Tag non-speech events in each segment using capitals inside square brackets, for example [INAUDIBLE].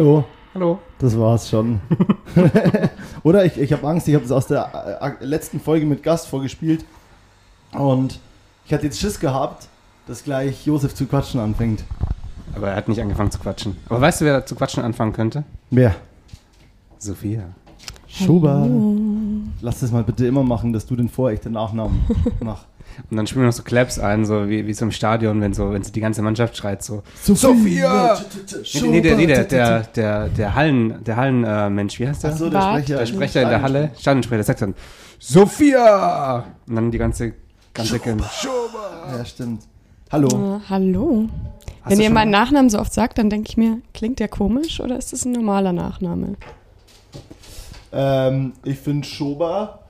Hallo, Hallo. das war's schon. [LAUGHS] [LAUGHS] Oder ich, ich habe Angst, ich habe es aus der äh, letzten Folge mit Gast vorgespielt und ich hatte jetzt Schiss gehabt, dass gleich Josef zu quatschen anfängt. Aber er hat nicht angefangen zu quatschen. Aber weißt du, wer zu quatschen anfangen könnte? Wer? Sophia. Schuber. Lass das mal bitte immer machen, dass du den Vor-, ich den Nachnamen mach. Und dann spielen wir noch so Claps ein, so wie, wie so im Stadion, wenn so, wenn die ganze Mannschaft schreit so. Sophia! Nee, nee, der, der, der, der, der Hallen, der Hallen, äh, Mensch, wie heißt der? Achso, der. Sprecher. der Sprecher in der Halle, Stadionsprecher, der sagt dann, Sophia! Und dann die ganze, ganze, Ja, stimmt. Hallo. Äh, hallo. Wenn ihr meinen Nachnamen so oft sagt, dann denke ich mir, klingt der komisch oder ist das ein normaler Nachname? Ähm, ich finde Schober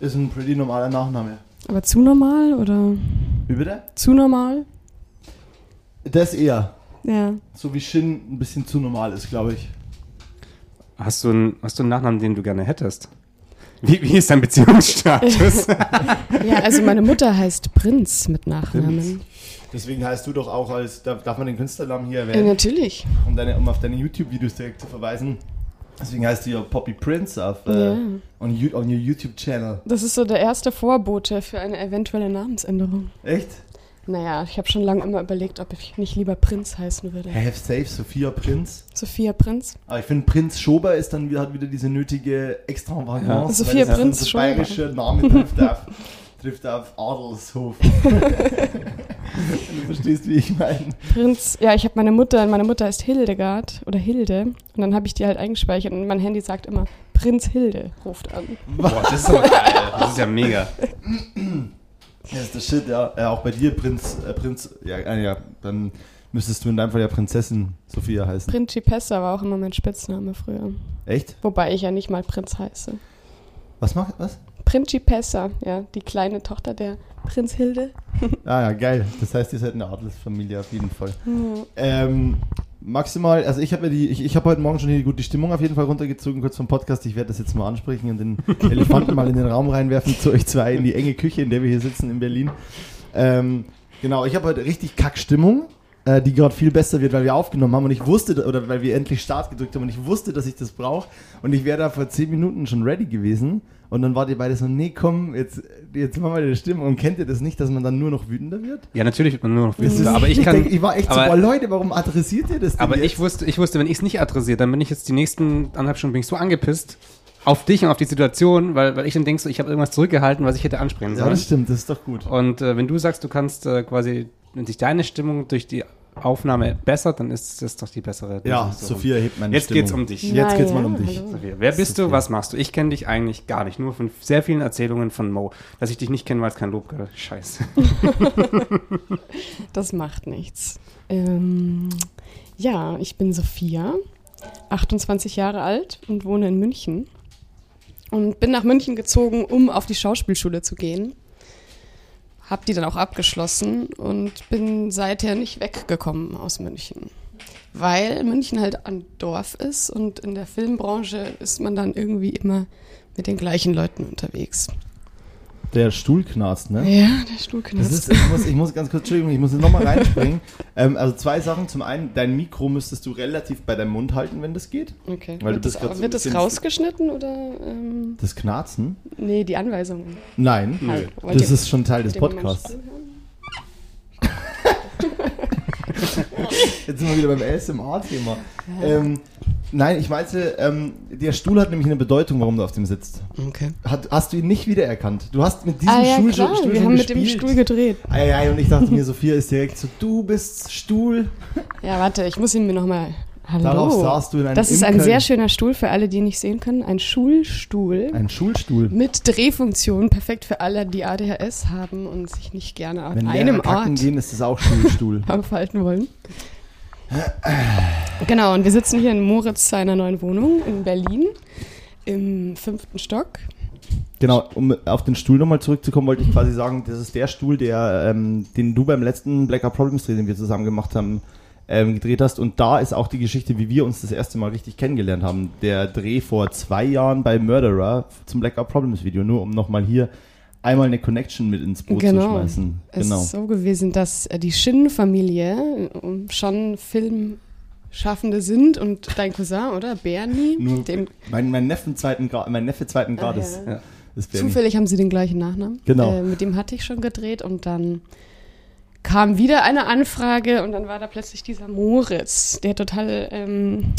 ist ein pretty normaler Nachname. Aber zu normal oder Wie bitte? zu normal? Das eher. Ja. So wie Shin ein bisschen zu normal ist, glaube ich. Hast du, einen, hast du einen Nachnamen, den du gerne hättest? Wie, wie ist dein Beziehungsstatus? [LAUGHS] [LAUGHS] Ja, also meine Mutter heißt Prinz mit Nachnamen. Deswegen heißt du doch auch als, darf darf man den Künstlernamen hier Ja, erwähnen, natürlich. um, deine, um auf deine YouTube-Videos direkt zu verweisen. Deswegen heißt du ja Poppy Prince auf, äh, Ja. on, you, on your YouTube-Channel. Das ist so der erste Vorbote für eine eventuelle Namensänderung. Echt? Naja, ich habe schon lange immer überlegt, ob ich nicht lieber Prinz heißen würde. Have safe, Sophia Prinz. Sophia Prinz. Aber ich finde, Prinz Schober ist dann wieder, hat wieder diese nötige Extravagance. Ja. weil Sophia das Prinz so Schober. bayerische Name [LAUGHS] trifft auf Adelshof. Wenn [LAUGHS] du verstehst, wie ich meine. Prinz, ja, ich habe meine Mutter, meine Mutter heißt Hildegard oder Hilde und dann habe ich die halt eingespeichert und mein Handy sagt immer, Prinz Hilde ruft an. Boah, das ist aber geil. Das ist ja mega. Das ist der Shit, ja. ja. Auch bei dir, Prinz, äh, Prinz, ja, äh, ja, dann müsstest du in deinem Fall ja Prinzessin Sophia heißen. Principessa war auch immer mein Spitzname früher. Echt? Wobei ich ja nicht mal Prinz heiße. Was macht, was? Principessa, ja, die kleine Tochter der Prinz Hilde. [LAUGHS] Ah ja, geil. Das heißt, ihr seid eine Adelsfamilie auf jeden Fall. Ähm, maximal, also ich habe ja die, ich, ich habe heute Morgen schon hier gut die Stimmung auf jeden Fall runtergezogen, kurz vom Podcast. Ich werde das jetzt mal ansprechen und den [LAUGHS] Elefanten mal in den Raum reinwerfen zu euch zwei in die enge Küche, in der wir hier sitzen in Berlin. Ähm, genau, ich habe heute richtig Kackstimmung, äh, die gerade viel besser wird, weil wir aufgenommen haben und ich wusste, oder weil wir endlich Start gedrückt haben und ich wusste, dass ich das brauche und ich wäre da vor zehn Minuten schon ready gewesen und dann wart ihr beide so, nee, komm, jetzt, jetzt machen wir die Stimmung und kennt ihr das nicht, dass man dann nur noch wütender wird? Ja, natürlich wird man nur noch ist- Aber [LAUGHS] ich kann. denk, ich war echt so, aber- boah, Leute, warum adressiert ihr das denn Aber jetzt? ich wusste, ich wusste, wenn ich es nicht adressiere, dann bin ich jetzt die nächsten anderthalb Stunden bin ich so angepisst auf dich und auf die Situation, weil, weil ich dann denkst, ich habe irgendwas zurückgehalten, was ich hätte ansprechen Ja, sollen. das stimmt, das ist doch gut. und äh, wenn du sagst, du kannst äh, quasi, wenn sich deine Stimmung durch die Aufnahme bessert, dann ist das doch die bessere. Ja. Sophia hebt meine Jetzt Stimmung. geht's um dich. Jetzt geht's mal Na um ja, dich. Sophia, wer bist du? Sophia. Was machst du? Ich kenne dich eigentlich gar nicht. Nur von sehr vielen Erzählungen von Mo. Dass ich dich nicht kenne, weil es kein Lob gehört. Scheiße. [LAUGHS] Das macht nichts. Ähm, ja, ich bin Sophia, 28 Jahre alt und wohne in München. Und bin nach München gezogen, um auf die Schauspielschule zu gehen. Hab die dann auch abgeschlossen und bin seither nicht weggekommen aus München. Weil München halt ein Dorf ist und in der Filmbranche ist man dann irgendwie immer mit den gleichen Leuten unterwegs. Der Stuhl knarzt, ne? Ja, der Das Stuhlknast. ist, ich, muss, ich muss ganz kurz, Entschuldigung, ich muss jetzt nochmal reinspringen. [LAUGHS] ähm, also zwei Sachen. Zum einen, dein Mikro müsstest du relativ bei deinem Mund halten, wenn das geht. Okay. Weil du wird bist das, so wird das rausgeschnitten oder? Ähm, Das Knarzen? nee, die Anweisungen. Nein. Halt. Das ist schon Teil des Podcasts. [LAUGHS] Jetzt sind wir wieder beim ASMR-Thema. Ähm, nein, ich meinte, ähm, der Stuhl hat nämlich eine Bedeutung, warum du auf dem sitzt. Okay. Hat, hast du ihn nicht wiedererkannt? Du hast mit diesem Ah ja, Stuhl, klar, schon, Stuhl wir schon haben mit dem gespielt. Stuhl gedreht. Ei, ei, und ich dachte mir, Sophia ist direkt so, du bist Stuhl. [LAUGHS] Ja, warte, ich muss ihn mir nochmal... Hallo. Darauf saßt du in einem das ist ein Imker- sehr schöner Stuhl für alle, die ihn nicht sehen können. Ein Schulstuhl Ein Schulstuhl. mit Drehfunktion. Perfekt für alle, die ADHS haben und sich nicht gerne an Wenn einem Ort gehen, ist das auch Schulstuhl. [LAUGHS] aufhalten wollen. Genau, und wir sitzen hier in Moritz seiner neuen Wohnung in Berlin im fünften Stock. genau, um auf den Stuhl nochmal zurückzukommen, wollte ich quasi sagen, das ist der Stuhl, der, ähm, den du beim letzten Blackout Problems Dreh, den wir zusammen gemacht haben, ähm, gedreht hast. Und da ist auch die Geschichte, wie wir uns das erste Mal richtig kennengelernt haben. Der Dreh vor zwei Jahren bei Murderer zum Blackout Problems Video, nur um nochmal hier einmal eine Connection mit ins Boot zu Genau. schmeißen. Es Genau. ist so gewesen, dass äh, die Shin-Familie äh, schon Film Schaffende sind und dein Cousin, oder? Bernie? Nur Den, mein, mein, Neffen zweiten Grad, mein Neffe zweiten Ah, Grades. ja. Ja. ist Bernie. zufällig haben sie den gleichen Nachnamen. Genau. Äh, mit dem hatte ich schon gedreht und dann kam wieder eine Anfrage und dann war da plötzlich dieser Moritz, der total ähm,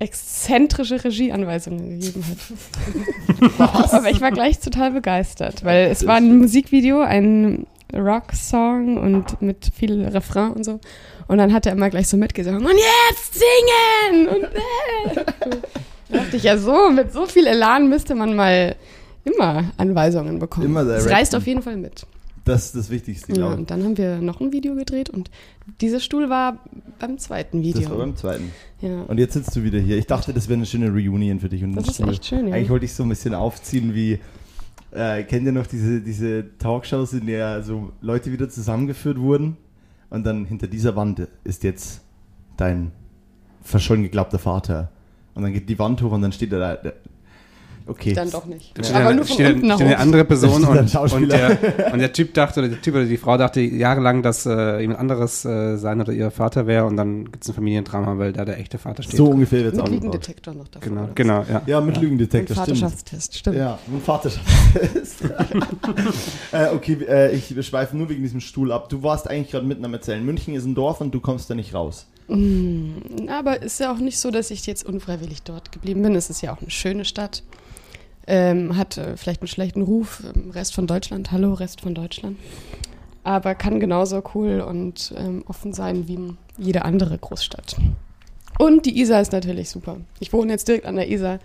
exzentrische Regieanweisungen gegeben hat. [LAUGHS] Aber ich war gleich total begeistert, weil es war ein Musikvideo, ein Rock-Song und mit viel Refrain und so. Und dann hat er immer gleich so mitgesungen und jetzt singen! Und äh. Da dachte ich ja so, mit so viel Elan müsste man mal immer Anweisungen bekommen. Immer directen. reißt auf jeden Fall mit. Das ist das Wichtigste, Ja, glaube ich. und dann haben wir noch ein Video gedreht und dieser Stuhl war beim zweiten Video. Das war beim zweiten. ja. Und jetzt sitzt du wieder hier. Ich dachte, das wäre eine schöne Reunion für dich. Und Das ist echt schön, ja. Eigentlich wollte ich so ein bisschen aufziehen wie, äh, kennt ihr noch diese, diese Talkshows, in der so Leute wieder zusammengeführt wurden? Und dann hinter dieser Wand ist jetzt dein verschollen geglaubter Vater. Und dann geht die Wand hoch und dann steht er da. Okay. Dann doch nicht. Dann Aber eine, nur von steht, unten steht eine andere Person [LAUGHS] und, und, der, und der Typ dachte, oder der Typ oder die Frau dachte jahrelang, dass äh, jemand anderes äh, sein oder ihr Vater wäre und dann gibt es ein Familiendrama, weil da der echte Vater steht. So ungefähr wird es Mit aufgebaut. Lügendetektor noch davor. Genau, genau, ja. Ja, mit Und Lügendetektor, stimmt. Vaterschaftstest, stimmt. Ja, ein Vaterschaftstest. [LAUGHS] äh, okay, äh, ich wir schweifen nur wegen diesem Stuhl ab. Du warst eigentlich gerade mitten am Erzählen. München ist ein Dorf und du kommst da nicht raus. Mm, Aber ist ja auch nicht so, dass ich jetzt unfreiwillig dort geblieben bin. Es ist ja auch eine schöne Stadt. Ähm, hat äh, vielleicht einen schlechten Ruf. Rest von Deutschland, hallo, Rest von Deutschland. Aber kann genauso cool und ähm, offen sein wie jede andere Großstadt. Und die Isar ist natürlich super. Ich wohne jetzt direkt an der Isar.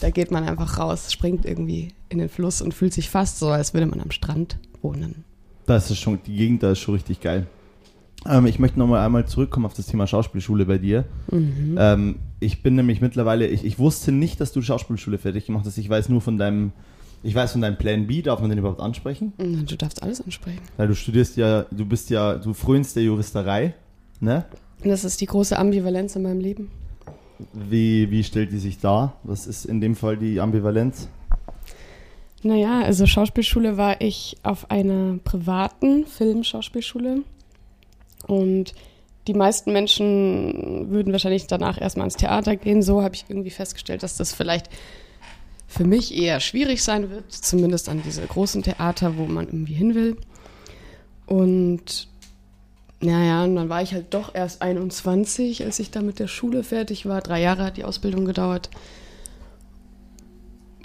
Da geht man einfach raus, springt irgendwie in den Fluss und fühlt sich fast so, als würde man am Strand wohnen. Das ist schon, die Gegend da ist schon richtig geil. Ähm, ich möchte nochmal einmal zurückkommen auf das Thema Schauspielschule bei dir. Mhm. Ähm, ich bin nämlich mittlerweile, ich, ich wusste nicht, dass du Schauspielschule fertig gemacht hast. Ich weiß nur von deinem, ich weiß von deinem Plan B, darf man den überhaupt ansprechen? Mm, Du darfst alles ansprechen. Weil du studierst ja, du bist ja, du frönst der Juristerei, ne? Das ist die große Ambivalenz in meinem Leben. Wie, wie stellt die sich dar? Was ist in dem Fall die Ambivalenz? Naja, also Schauspielschule war ich auf einer privaten Filmschauspielschule. Und die meisten Menschen würden wahrscheinlich danach erstmal ans Theater gehen. So habe ich irgendwie festgestellt, dass das vielleicht für mich eher schwierig sein wird, zumindest an diese großen Theater, wo man irgendwie hin will. Und naja, und dann war ich halt doch erst 21, als ich da mit der Schule fertig war. Drei Jahre hat die Ausbildung gedauert.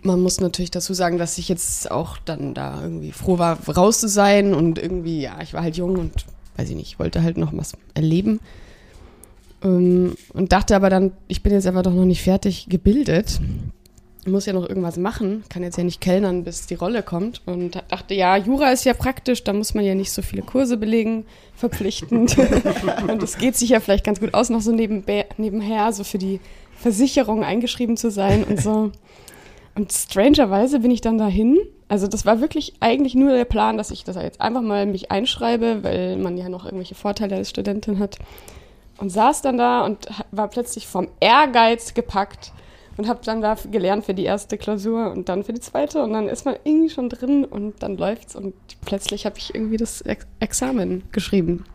Man muss natürlich dazu sagen, dass ich jetzt auch dann da irgendwie froh war, raus zu sein und irgendwie, ja, ich war halt jung und weiß ich nicht, wollte halt noch was erleben. Ähm, und dachte aber dann, ich bin jetzt aber doch noch nicht fertig gebildet. Muss ja noch irgendwas machen, kann jetzt ja nicht kellnern, bis die Rolle kommt. Und dachte, ja, Jura ist ja praktisch, da muss man ja nicht so viele Kurse belegen, verpflichtend. [LAUGHS] und es geht sich ja vielleicht ganz gut aus, noch so nebenbei, nebenher, so für die Versicherung eingeschrieben zu sein und so. Und strangerweise bin ich dann dahin. Also das war wirklich eigentlich nur der Plan, dass ich das jetzt einfach mal mich einschreibe, weil man ja noch irgendwelche Vorteile als Studentin hat. Und saß dann da und war plötzlich vom Ehrgeiz gepackt und habe dann da gelernt für die erste Klausur und dann für die zweite und dann ist man irgendwie schon drin und dann läuft's und plötzlich habe ich irgendwie das Ex Examen geschrieben.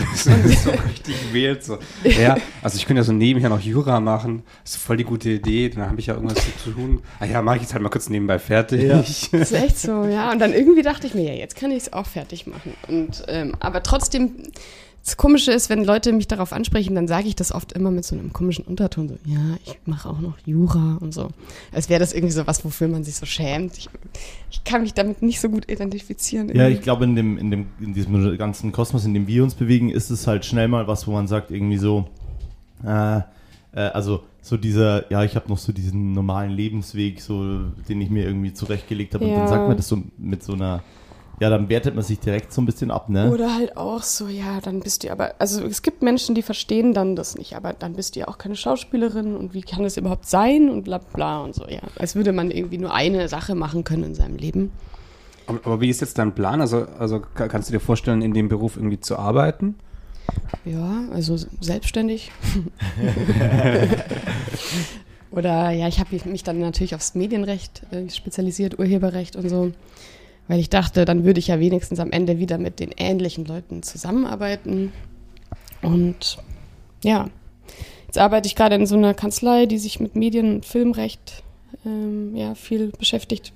[LAUGHS] [LAUGHS] so richtig wählt so. Ja, also ich könnte ja so nebenher noch Jura machen. Das ist voll die gute Idee. Dann habe ich ja irgendwas zu tun. Ah ja, mache ich jetzt halt mal kurz nebenbei fertig. Ja. [LAUGHS] Das ist echt so, ja. Und dann irgendwie dachte ich mir, ja, jetzt kann ich es auch fertig machen. Und ähm, aber trotzdem, das Komische ist, wenn Leute mich darauf ansprechen, dann sage ich das oft immer mit so einem komischen Unterton, so, ja, ich mache auch noch Jura und so. Als wäre das irgendwie so was, wofür man sich so schämt. Ich, ich kann mich damit nicht so gut identifizieren. Ja, irgendwie. ich glaube, in, dem, in, dem, in diesem ganzen Kosmos, in dem wir uns bewegen, ist es halt schnell mal was, wo man sagt, irgendwie so, äh, äh, also so dieser, ja, ich habe noch so diesen normalen Lebensweg, so, den ich mir irgendwie zurechtgelegt habe. Und dann Ja. sagt man das so mit so einer, ja, dann wertet man sich direkt so ein bisschen ab, ne? Oder halt auch so, ja, dann bist du aber, also es gibt Menschen, die verstehen dann das nicht, aber dann bist du ja auch keine Schauspielerin und wie kann das überhaupt sein und bla bla und so, ja. Als würde man irgendwie nur eine Sache machen können in seinem Leben. Aber, aber wie ist jetzt dein Plan? Also, also ka- kannst du dir vorstellen, in dem Beruf irgendwie zu arbeiten? Ja, also selbstständig. [LAUGHS] Oder ja, ich habe mich dann natürlich aufs Medienrecht äh, spezialisiert, Urheberrecht und so, weil ich dachte, dann würde ich ja wenigstens am Ende wieder mit den ähnlichen Leuten zusammenarbeiten. Und ja, Jetzt arbeite ich gerade in so einer Kanzlei, die sich mit Medien- und Filmrecht ähm, ja, viel beschäftigt.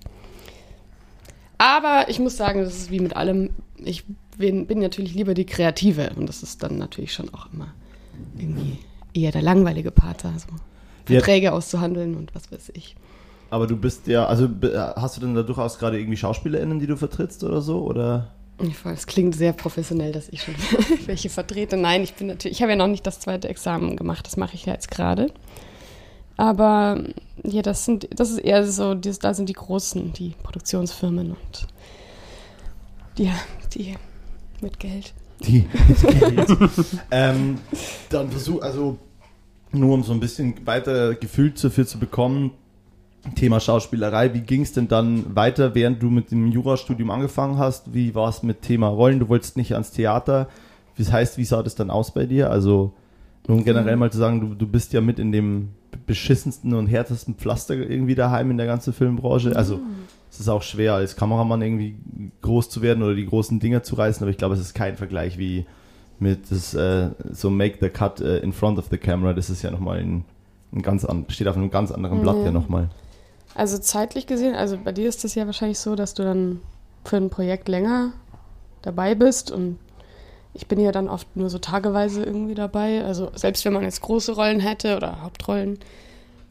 Aber ich muss sagen, das ist wie mit allem. Ich bin, bin natürlich lieber die Kreative und das ist dann natürlich schon auch immer irgendwie eher der langweilige Part, also Ja. Verträge auszuhandeln und was weiß ich. Aber du bist ja, also hast du denn da durchaus gerade irgendwie SchauspielerInnen, die du vertrittst oder so? Oder? Es klingt sehr professionell, dass ich schon [LAUGHS] welche vertrete. Nein, ich bin natürlich, ich habe ja noch nicht das zweite Examen gemacht, das mache ich ja jetzt gerade. Aber ja, das sind, das ist eher so, das, da sind die großen, die Produktionsfirmen und ja, die mit Geld. Die. [LAUGHS] ähm, dann versuch, also nur um so ein bisschen weiter Gefühl dafür zu bekommen, Thema Schauspielerei, wie ging es denn dann weiter, während du mit dem Jurastudium angefangen hast? Wie war es mit Thema Rollen? Du wolltest nicht ans Theater. Das heißt, wie sah das dann aus bei dir? Also, um generell mal zu sagen, du, du bist ja mit in dem beschissensten und härtesten Pflaster irgendwie daheim in der ganzen Filmbranche. Also, es ist auch schwer, als Kameramann irgendwie groß zu werden oder die großen Dinger zu reißen, aber ich glaube, es ist kein Vergleich wie mit das, äh, so Make the Cut äh, in front of the camera. Das ist ja nochmal ein, ein ganz an, steht auf einem ganz anderen Blatt Ja. ja nochmal. Also zeitlich gesehen, also bei dir ist es ja wahrscheinlich so, dass du dann für ein Projekt länger dabei bist und ich bin ja dann oft nur so tageweise irgendwie dabei. Also selbst wenn man jetzt große Rollen hätte oder Hauptrollen,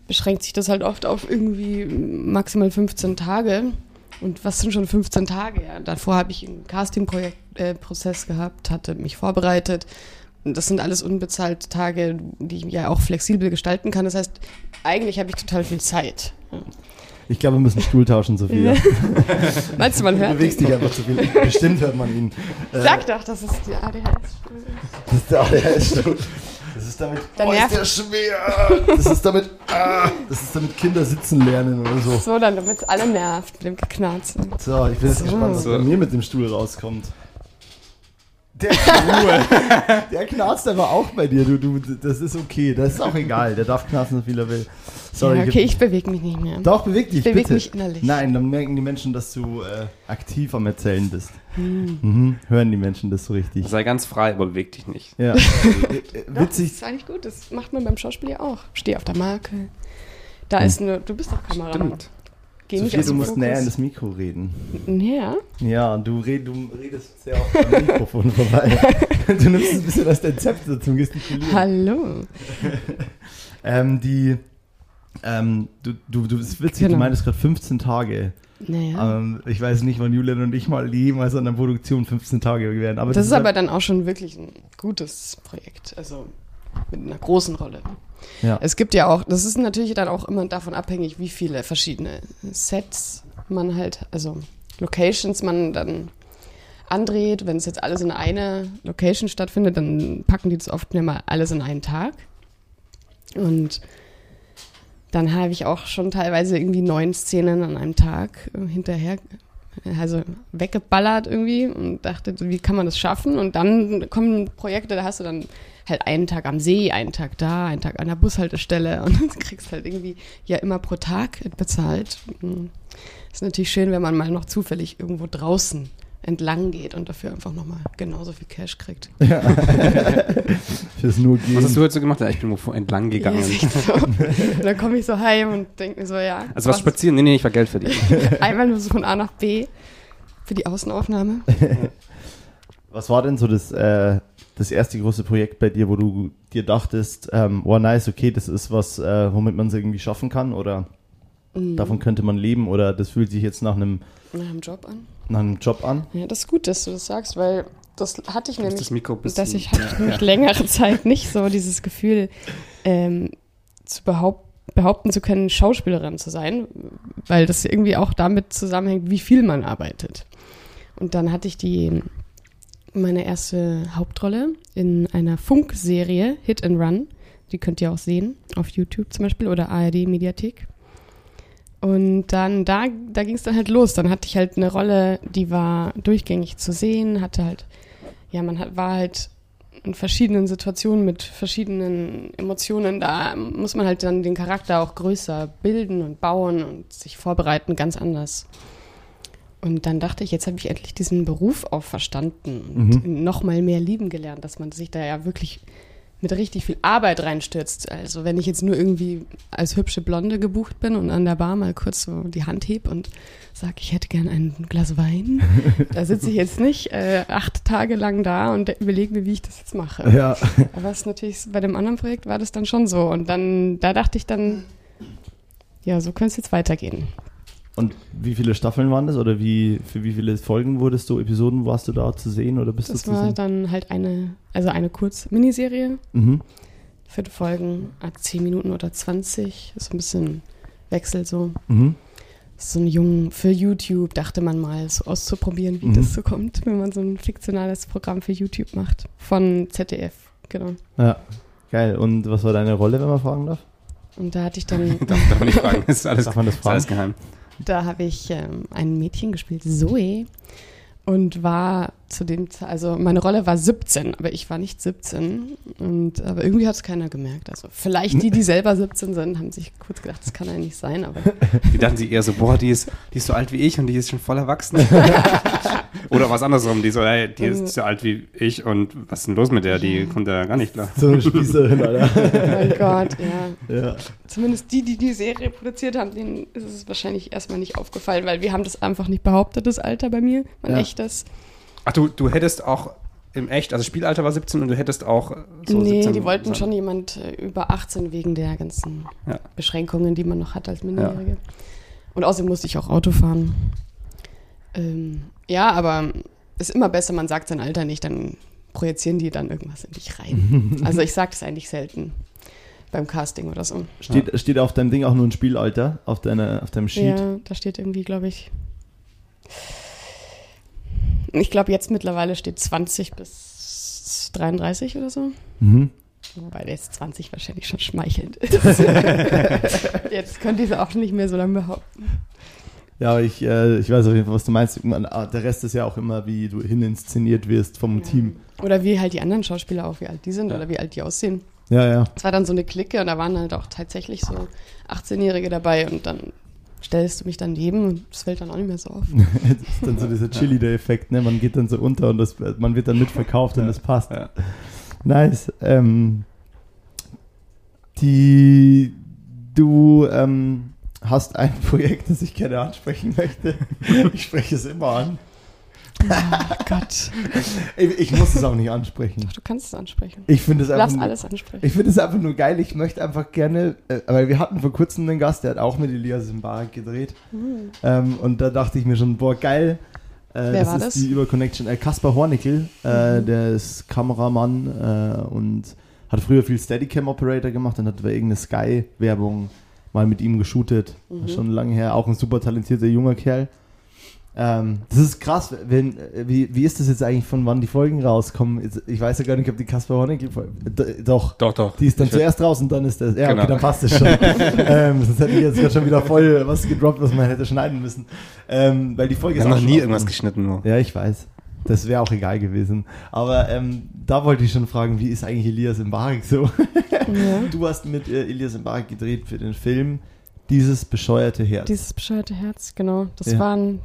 beschränkt sich das halt oft auf irgendwie maximal 15 Tage. Und was sind schon 15 Tage? Ja, davor habe ich einen Casting-Prozess äh, gehabt, hatte mich vorbereitet. Das sind alles unbezahlte Tage, die ich ja auch flexibel gestalten kann. Das heißt, eigentlich habe ich total viel Zeit. Ich glaube, wir müssen Stuhl tauschen, Sophia. [LAUGHS] Meinst du, man Du hört? bewegst dich einfach zu viel. Bestimmt hört man ihn. [LAUGHS] Äh, Sag doch, das ist die ADHS. Das ist der ADHS-Stuhl. Das ist damit. Da oh, ist nervt- der schwer. Das ist damit. Ah, das ist damit Kinder sitzen lernen oder so. So, dann, damit es alle nervt mit dem Geknarzen. So, ich bin jetzt So. gespannt, was bei mir mit dem Stuhl rauskommt. Der Ruhe. [LAUGHS] Der knarzt aber auch bei dir. Du, du, das ist okay. Das ist auch egal. Der darf knarzen, so viel er will. Sorry. ja, okay, ich bewege mich nicht mehr. Doch, beweg dich, Ich beweg bitte. mich innerlich. Nein, dann merken die Menschen, dass du äh, aktiv am Erzählen bist. Mhm. Hören die Menschen das so richtig. Sei ganz frei, aber beweg dich nicht. Ja. [LAUGHS] Äh, äh, Doch, Witzig. Das ist eigentlich gut, das macht man beim Schauspiel ja auch. Steh auf der Marke. Da ist nur, du bist doch Kameramann. Stimmt. Geh nicht Sophie, aus du musst näher in das Mikro reden. Ja, Ja, du, red, du redest sehr oft am Mikrofon vorbei. [LAUGHS] Du nimmst ein bisschen als dein Zepter zum Gestikulieren. hallo. [LAUGHS] Ähm, die, ähm, du, du, du, das ist witzig, du Genau. meintest gerade 15 Tage. Naja. Ähm, ich weiß nicht, wann Julian und ich mal jemals an der Produktion 15 Tage werden. Aber das ist ja- aber dann auch schon wirklich ein gutes Projekt. Also mit einer großen Rolle. Ja. Es gibt ja auch, das ist natürlich dann auch immer davon abhängig, wie viele verschiedene Sets man halt, also Locations man dann andreht. Wenn es jetzt alles in einer Location stattfindet, dann packen die das oft nicht mal alles in einen Tag. Und dann habe ich auch schon teilweise irgendwie neun Szenen an einem Tag äh, hinterher, äh, also weggeballert irgendwie und dachte, wie kann man das schaffen? Und dann kommen Projekte, da hast du dann halt einen Tag am See, einen Tag da, einen Tag an der Bushaltestelle [LAUGHS] und du kriegst halt irgendwie ja immer pro Tag bezahlt. Mhm. Ist natürlich schön, wenn man mal noch zufällig irgendwo draußen entlang geht und dafür einfach nochmal genauso viel Cash kriegt. [LAUGHS] [LAUGHS] Fürs nur gehen. Was hast du heute so gemacht? Ja, ich bin irgendwo entlang gegangen. Ja, so. Und dann komme ich so heim und denke mir so, ja. Also was spazieren? Nee, nee, ich war Geld verdienen. Einmal nur so von A nach B für die Außenaufnahme. Was war denn so das, äh, das erste große Projekt bei dir, wo du dir dachtest, ähm, oh nice, okay, das ist was, äh, womit man es irgendwie schaffen kann oder Mhm. davon könnte man leben oder das fühlt sich jetzt nach einem, Nach dem Job an. nach einem Job an? Ja, das ist gut, dass du das sagst, weil das hatte ich nämlich das Mikro dass ich hatte nämlich längere Zeit nicht so dieses Gefühl, ähm, zu behaupt, behaupten zu können, Schauspielerin zu sein, weil das irgendwie auch damit zusammenhängt, wie viel man arbeitet. Und dann hatte ich die meine erste Hauptrolle in einer Funkserie Hit and Run. Die könnt ihr auch sehen auf YouTube zum Beispiel oder ARD Mediathek. Und dann, da, da ging es dann halt los. Dann hatte ich halt eine Rolle, die war durchgängig zu sehen, hatte halt, ja, man hat, war halt in verschiedenen Situationen mit verschiedenen Emotionen. Da muss man halt dann den Charakter auch größer bilden und bauen und sich vorbereiten, ganz anders. Und dann dachte ich, jetzt habe ich endlich diesen Beruf auch verstanden und noch mal mehr lieben gelernt, dass man sich da ja wirklich mit richtig viel Arbeit reinstürzt. Also wenn ich jetzt nur irgendwie als hübsche Blonde gebucht bin und an der Bar mal kurz so die Hand heb und sage, ich hätte gern ein Glas Wein, da sitze ich jetzt nicht äh, acht Tage lang da und überlege mir, wie ich das jetzt mache. Ja. Aber es ist natürlich bei dem anderen Projekt war das dann schon so. Und dann, da dachte ich dann, ja, so könnte es jetzt weitergehen. Und wie viele Staffeln waren das? Oder wie, für wie viele Folgen wurdest du, Episoden warst du da zu sehen oder bist Das du zu war sehen? dann halt eine, also eine Kurz-Miniserie, Mhm. vier Folgen, ah, 10 Minuten oder 20, ist so ein bisschen Wechsel so. Mhm. So ein Jungen für YouTube dachte man mal, so auszuprobieren, wie Mhm. das so kommt, wenn man so ein fiktionales Programm für YouTube macht. Von ZDF, genau. Ja, geil. Und was war deine Rolle, wenn man fragen darf? Und da hatte ich dann, Darf, [LAUGHS] darf man nicht fragen. Das [LAUGHS] ist alles, Darf man das ist alles fragen? geheim. Da habe ich ähm, ein Mädchen gespielt, Zoe, und war zu dem, also meine Rolle war 17, aber ich war nicht 17. Und, aber irgendwie hat es keiner gemerkt. Also vielleicht die, die [LAUGHS] selber 17 sind, haben sich kurz gedacht, das kann ja nicht sein, aber [LAUGHS] Die dachten sich eher so, boah, die ist, die ist so alt wie ich und die ist schon voll erwachsen. [LAUGHS] Oder was andersrum, die so, ey, die ist so alt wie ich und was ist denn los mit der? Die kommt ja gar nicht klar. So eine Spießerin, Alter. oh mein Gott, ja. ja. Zumindest die, die die Serie produziert haben, denen ist es wahrscheinlich erstmal nicht aufgefallen, weil wir haben das einfach nicht behauptet, das Alter bei mir, mein Ja. echtes. Ach, du, du hättest auch im Echt, also Spielalter war 17 und du hättest auch so nee, 17 die wollten sein. schon jemand äh, über 18 wegen der ganzen Ja. Beschränkungen, die man noch hat als Minderjährige. Und außerdem musste ich auch Auto fahren. Ähm, ja, aber ist immer besser, man sagt sein Alter nicht, dann projizieren die dann irgendwas in dich rein. [LAUGHS] also ich sage das eigentlich selten beim Casting oder so. Steht, steht auf deinem Ding auch nur ein Spielalter, auf, deiner, auf deinem Sheet? Ja, da steht irgendwie, glaube ich. Ich glaube, jetzt mittlerweile steht 20 bis 33 oder so. Mhm. Wobei der jetzt 20 wahrscheinlich schon schmeichelnd ist. [LAUGHS] jetzt könnte ich es auch nicht mehr so lange behaupten. Ja, aber ich, äh, ich weiß auf jeden Fall, was du meinst. Man, ah, der Rest ist ja auch immer, wie du hininszeniert wirst vom Team. Oder wie halt die anderen Schauspieler auch, wie alt die sind oder wie alt die aussehen. Ja, ja. Es war dann so eine Clique und da waren halt auch tatsächlich so 18-Jährige dabei und dann stellst du mich daneben und es fällt dann auch nicht mehr so auf. [LAUGHS] das ist dann so dieser Chili-Effekt, ne? Man geht dann so unter und das, man wird dann mitverkauft und das passt. Ja. Nice. Ähm, die, du ähm, hast ein [LAUGHS] Projekt, das ich gerne ansprechen möchte. Ich spreche es immer an. Oh Gott. Ich, ich muss es auch nicht ansprechen. Du kannst es ansprechen. Ich finde es Du einfach. darfst nur- alles ansprechen. Ich finde es einfach nur geil. Ich möchte einfach gerne, äh, weil wir hatten vor kurzem einen Gast, der hat auch mit Elias Mbarek gedreht. Hm. Ähm, und da dachte ich mir schon, boah, geil. Äh, Wer das war ist das? die Überconnection. Äh, Kaspar Hornickel, äh, Mhm. der ist Kameramann äh, und hat früher viel Steadicam Operator gemacht und hat bei irgendeine Sky-Werbung mal mit ihm geshootet. Mhm. Schon lange her. Auch ein super talentierter junger Kerl. Ähm, das ist krass, wenn, äh, wie, wie ist das jetzt eigentlich, von wann die Folgen rauskommen? Ich weiß ja gar nicht, ob die Kaspar Hornickel Folge. D- Doch. Doch, doch. Die ist dann Ich zuerst raus und dann ist das. Ja, Genau. okay, dann passt es schon. [LAUGHS] ähm, sonst hätte ich jetzt gerade schon wieder voll was gedroppt, was man hätte schneiden müssen. Ähm, weil die Folge Wir haben auch noch nie irgendwas geschnitten. Nur. Ja, ich weiß. Das wäre auch egal gewesen. Aber ähm, da wollte ich schon fragen, wie ist eigentlich Elias Mbarek so? [LAUGHS] Ja. Du hast mit äh, Elias Mbarek gedreht für den Film Dieses bescheuerte Herz. Dieses bescheuerte Herz, genau. Das Ja. waren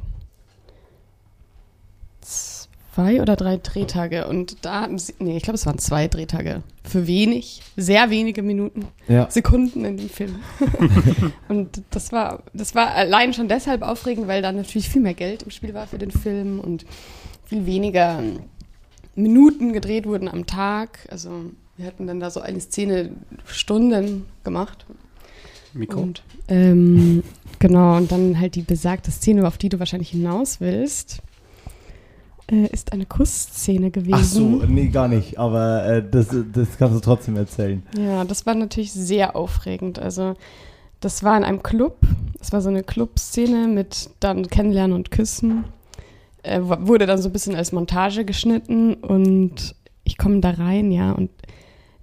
zwei oder drei Drehtage und da, nee, ich glaube, es waren zwei Drehtage. Für wenig, sehr wenige Minuten, ja. Sekunden in dem Film. [LAUGHS] und das war, das war allein schon deshalb aufregend, weil da natürlich viel mehr Geld im Spiel war für den Film und viel weniger Minuten gedreht wurden am Tag. Also wir hatten dann da so eine Szene Stunden gemacht. Mikro. Und, ähm, genau, und dann halt die besagte Szene, auf die du wahrscheinlich hinaus willst, äh, ist eine Kussszene gewesen. Ach so, nee, gar nicht. Aber äh, das, das kannst du trotzdem erzählen. Ja, das war natürlich sehr aufregend. Also, das war in einem Club. Es war so eine Clubszene mit dann Kennenlernen und Küssen. Äh, wurde dann so ein bisschen als Montage geschnitten und ich komme da rein, ja, und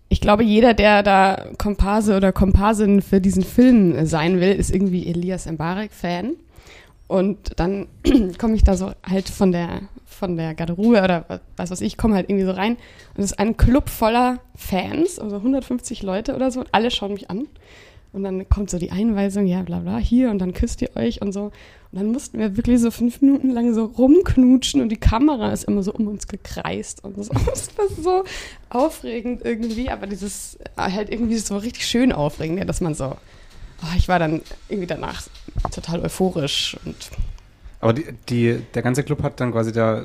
ich glaube, jeder, der da Komparse oder Komparsin für diesen Film sein will, ist irgendwie Elias Mbarek-Fan. Und dann [CLEARS THROAT] komme ich da so halt von der, von der Garderobe oder was- weiß ich, komme halt irgendwie so rein und es ist ein Club voller Fans, also 150 Leute oder so, und alle schauen mich an. Und dann kommt so die Einweisung, ja, bla bla, hier und dann küsst ihr euch und so. Und dann mussten wir wirklich so fünf Minuten lang so rumknutschen und die Kamera ist immer so um uns gekreist und so. [LAUGHS] Das war so aufregend irgendwie, aber dieses halt irgendwie so richtig schön aufregend, ja, dass man so, oh, ich war dann irgendwie danach total euphorisch und Aber die, die, der ganze Club hat dann quasi da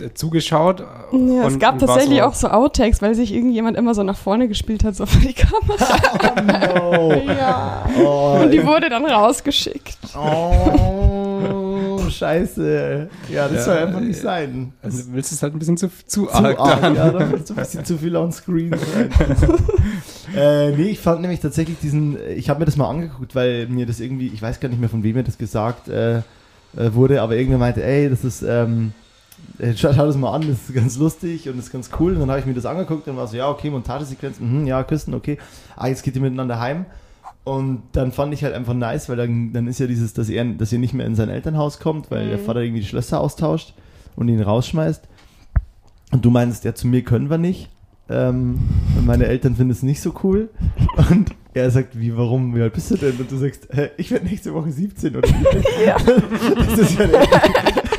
äh, zugeschaut. Ja, und- es gab tatsächlich so, auch so Outtakes, weil sich irgendjemand immer so nach vorne gespielt hat, so vor die Kamera. [LAUGHS] Oh, ja. oh, Und die wurde dann rausgeschickt. oh scheiße. Ja, das Ja, soll einfach nicht äh, sein. Also du willst es halt ein bisschen zu, zu, zu arg. arg, dann. ja, da wird so ein bisschen zu viel on screen [LAUGHS] sein. äh, nee, ich fand nämlich tatsächlich diesen, ich habe mir das mal angeguckt, weil mir das irgendwie, ich weiß gar nicht mehr von wem mir das gesagt äh, äh, wurde, aber irgendwer meinte, ey, das ist, ähm, äh, schau, schau das mal an, das ist ganz lustig und das ist ganz cool. Und dann habe ich mir das angeguckt und war so, ja, okay, Montagesequenz, mhm, ja, küssen, okay. Ah, jetzt geht ihr miteinander heim. Und dann fand ich halt einfach nice, weil dann, dann ist ja dieses, dass er, dass er nicht mehr in sein Elternhaus kommt, weil Mhm. der Vater irgendwie die Schlösser austauscht und ihn rausschmeißt. Und du meinst, ja, zu mir können wir nicht. Ähm, meine Eltern finden es nicht so cool. Und er sagt, wie, warum, wie alt bist du denn? Und du sagst, hä, ich werde nächste Woche 17 oder? [LAUGHS] Ja. Das ist ja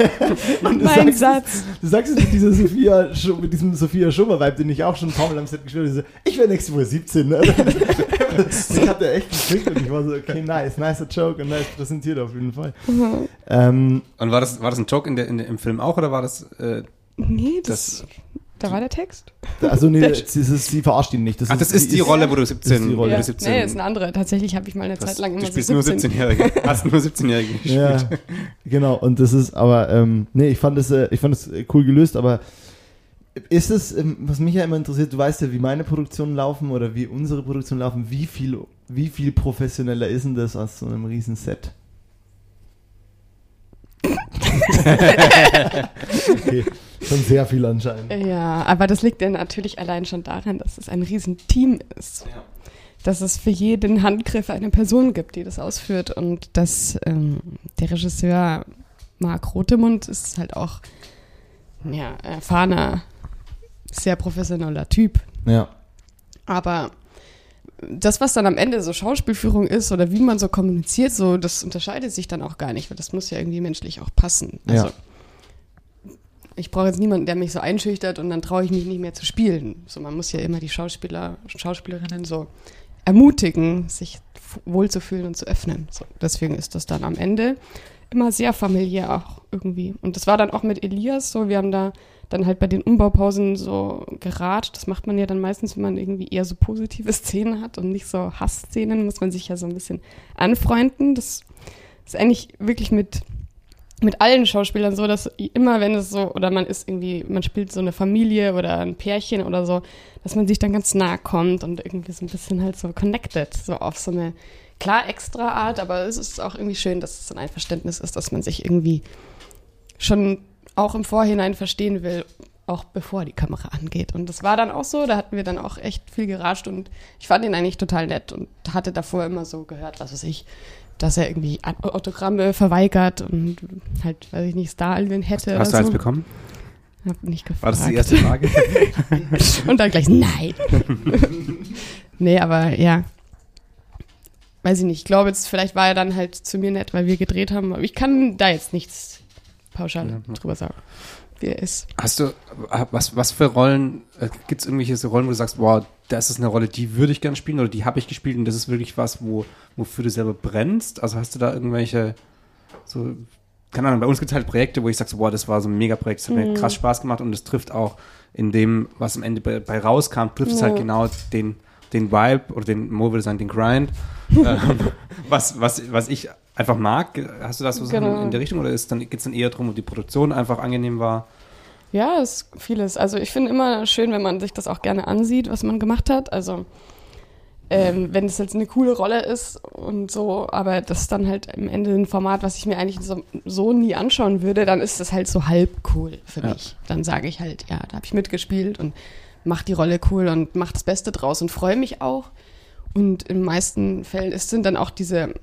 [LAUGHS] Mein sagst, Satz. Du sagst es mit, dieser Sophia, mit diesem Sophia Schummer-Vibe, den ich auch schon ein paar Mal am Set gespielt habe. Ich werde nächste Woche 17. Ne? [LAUGHS] ich hatte echt gekriegt und ich war so, okay, nice, nicer Joke und nice präsentiert auf jeden Fall. Ähm, Und war das, war das ein Joke in der, in der, im Film auch oder war das äh, Nee, das, das? Da war der Text. also nee, das ist, sie verarscht ihn nicht. Das Ach, das ist die sie Rolle, wo du 17, ist die Rolle. Ja. 17 Nee, ist eine andere. Tatsächlich habe ich mal eine das, Zeit lang immer du so spielst nur 17-Jährige. [LAUGHS] Hast nur 17-Jährige gespielt. Ja, genau. Und das ist, aber, ähm, nee, ich fand das, äh, ich fand das äh, cool gelöst, aber ist es, ähm, was mich ja immer interessiert, du weißt ja, wie meine Produktionen laufen oder wie unsere Produktionen laufen, wie viel, wie viel professioneller ist denn das aus so einem riesen Set? [LAUGHS] okay, schon sehr viel anscheinend. Ja, aber das liegt ja natürlich allein schon daran, dass es ein Riesenteam ist. Ja. Dass es für jeden Handgriff eine Person gibt, die das ausführt. Und dass ähm, der Regisseur Marc Rotemund ist halt auch ja, erfahrener, sehr professioneller Typ. Ja. Aber das, was dann am Ende so Schauspielführung ist oder wie man so kommuniziert, so, das unterscheidet sich dann auch gar nicht, weil das muss ja irgendwie menschlich auch passen. Also, Ja. Ich brauche jetzt niemanden, der mich so einschüchtert und dann traue ich mich nicht mehr zu spielen. So, man muss ja immer die Schauspieler, Schauspielerinnen so ermutigen, sich wohlzufühlen und zu öffnen. So, deswegen ist das dann am Ende immer sehr familiär auch irgendwie. Und das war dann auch mit Elias so, wir haben da dann halt bei den Umbaupausen so gerat. Das macht man ja dann meistens, wenn man irgendwie eher so positive [LAUGHS] Szenen hat und nicht so Hassszenen, muss man sich ja so ein bisschen anfreunden. Das ist eigentlich wirklich mit, mit allen Schauspielern so, dass immer wenn es so, oder man ist irgendwie, man spielt so eine Familie oder ein Pärchen oder so, dass man sich dann ganz nahe kommt und irgendwie so ein bisschen halt so connected, so auf so eine klar extra Art, aber es ist auch irgendwie schön, dass es ein Einverständnis ist, dass man sich irgendwie schon auch im Vorhinein verstehen will, auch bevor die Kamera angeht. Und das war dann auch so, da hatten wir dann auch echt viel geratscht und ich fand ihn eigentlich total nett und hatte davor immer so gehört, was weiß ich, dass er irgendwie Autogramme verweigert und halt, weiß ich nicht, Star-Alvin hätte. Hast du oder eins so. bekommen? Hab nicht gefragt. War das die erste Frage? [LAUGHS] Und dann gleich, nein. [LAUGHS] nee, aber ja. Weiß ich nicht. Ich glaube jetzt, vielleicht war er dann halt zu mir nett, weil wir gedreht haben. Aber ich kann da jetzt nichts pauschal Ja. drüber sagen, wie er ist. Hast du, was, was für Rollen, äh, gibt es irgendwelche so Rollen, wo du sagst, wow, das ist eine Rolle, die würde ich gerne spielen oder die habe ich gespielt und das ist wirklich was, wo, wofür du selber brennst? Also hast du da irgendwelche, so, keine Ahnung, bei uns gibt es halt Projekte, wo ich sage, so, wow, das war so ein Mega-Projekt, das hat mir Mhm. krass Spaß gemacht und es trifft auch in dem, was am Ende bei, bei rauskam, trifft es Ja. halt genau den, den Vibe oder den, Mo würde sagen, den Grind, [LAUGHS] ähm, was, was, was ich einfach mag. Hast du das so Genau. in der Richtung oder ist dann, geht es dann eher darum, ob die Produktion einfach angenehm war? Ja, es ist vieles. Also ich finde immer schön, wenn man sich das auch gerne ansieht, was man gemacht hat. Also ähm, wenn es jetzt eine coole Rolle ist und so, aber das ist dann halt am Ende ein Format, was ich mir eigentlich so, so nie anschauen würde, dann ist das halt so halb cool für Ja. mich. Dann sage ich halt, ja, da habe ich mitgespielt und mach die Rolle cool und mach das Beste draus und freue mich auch. Und in den meisten Fällen ist, sind dann auch diese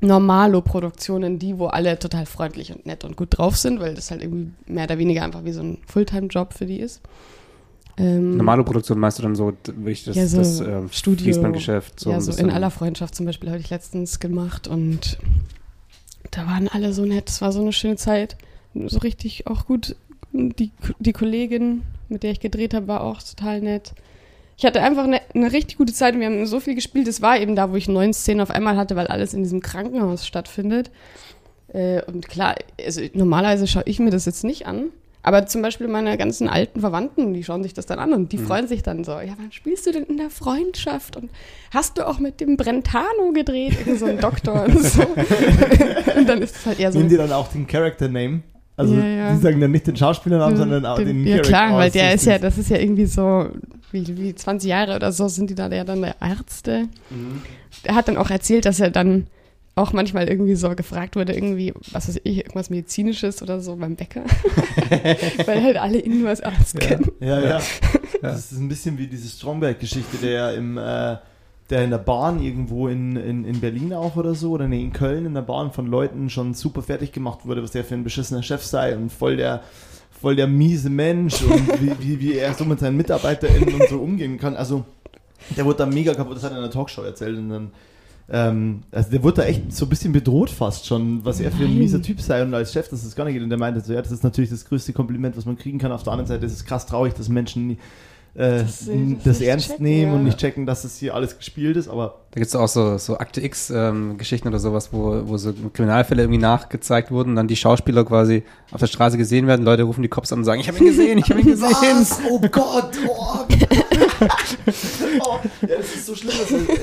Normalo-Produktionen die, wo alle total freundlich und nett und gut drauf sind, weil das halt irgendwie mehr oder weniger einfach wie so ein Fulltime-Job für die ist. Ähm, Normale Produktion meinst du dann so wirklich das, Ja, so das ähm, Studio. Fließbandgeschäft? So ja, so in aller Freundschaft zum Beispiel habe ich letztens gemacht und da waren alle so nett. Es war so eine schöne Zeit. So richtig auch gut. Die, die Kollegin, mit der ich gedreht habe, war auch total nett. Ich hatte einfach eine, eine richtig gute Zeit und wir haben so viel gespielt. Es war eben da, wo ich neun Szenen auf einmal hatte, weil alles in diesem Krankenhaus stattfindet. Äh, und klar, also normalerweise schaue ich mir das jetzt nicht an. Aber zum Beispiel meine ganzen alten Verwandten, die schauen sich das dann an und die freuen sich dann so. Ja, wann spielst du denn in der Freundschaft? Und hast du auch mit dem Brentano gedreht? Irgend so ein Doktor und so. [LAUGHS] und dann ist es halt eher so. Nehmen die dann auch den Character Name? Also Ja, ja. die sagen dann nicht den Schauspielernamen, sondern auch den, Ja Character. klar, weil der ist ja, das ist ja irgendwie so, wie, wie 20 Jahre oder so sind die da ja dann der Ärzte. Mhm. Er hat dann auch erzählt, dass er dann auch manchmal irgendwie so gefragt wurde, irgendwie, was weiß ich, irgendwas Medizinisches oder so beim Bäcker. [LAUGHS] weil halt alle ihn nur als Arzt kennen. Ja, ja. Das ist ein bisschen wie diese Stromberg-Geschichte, der ja im, äh, der in der Bahn irgendwo in, in, in Berlin auch oder so, oder nee, in Köln in der Bahn von Leuten schon super fertig gemacht wurde, was der für ein beschissener Chef sei und voll der, voll der miese Mensch und [LAUGHS] wie, wie, wie er so mit seinen MitarbeiterInnen und so umgehen kann. Also, der wurde da mega kaputt, das hat er in einer Talkshow erzählt und dann ähm, also der wurde da echt so ein bisschen bedroht fast schon, was er für ein mieser Typ sei und als Chef, dass das gar nicht geht. Und der meinte so, ja, das ist natürlich das größte Kompliment, was man kriegen kann. Auf der anderen Seite ist es krass traurig, dass Menschen äh, Das- das, ernst checken, nehmen ja. und nicht checken, dass es hier alles gespielt ist, aber Da gibt es auch so, so Akte X-Geschichten oder sowas, wo, wo so Kriminalfälle irgendwie nachgezeigt wurden und dann die Schauspieler quasi auf der Straße gesehen werden. Leute rufen die Cops an und sagen, ich habe ihn gesehen, ich habe ihn [LAUGHS] gesehen. Was? Oh Gott! Oh. [LAUGHS] oh, ja, das ist so schlimm.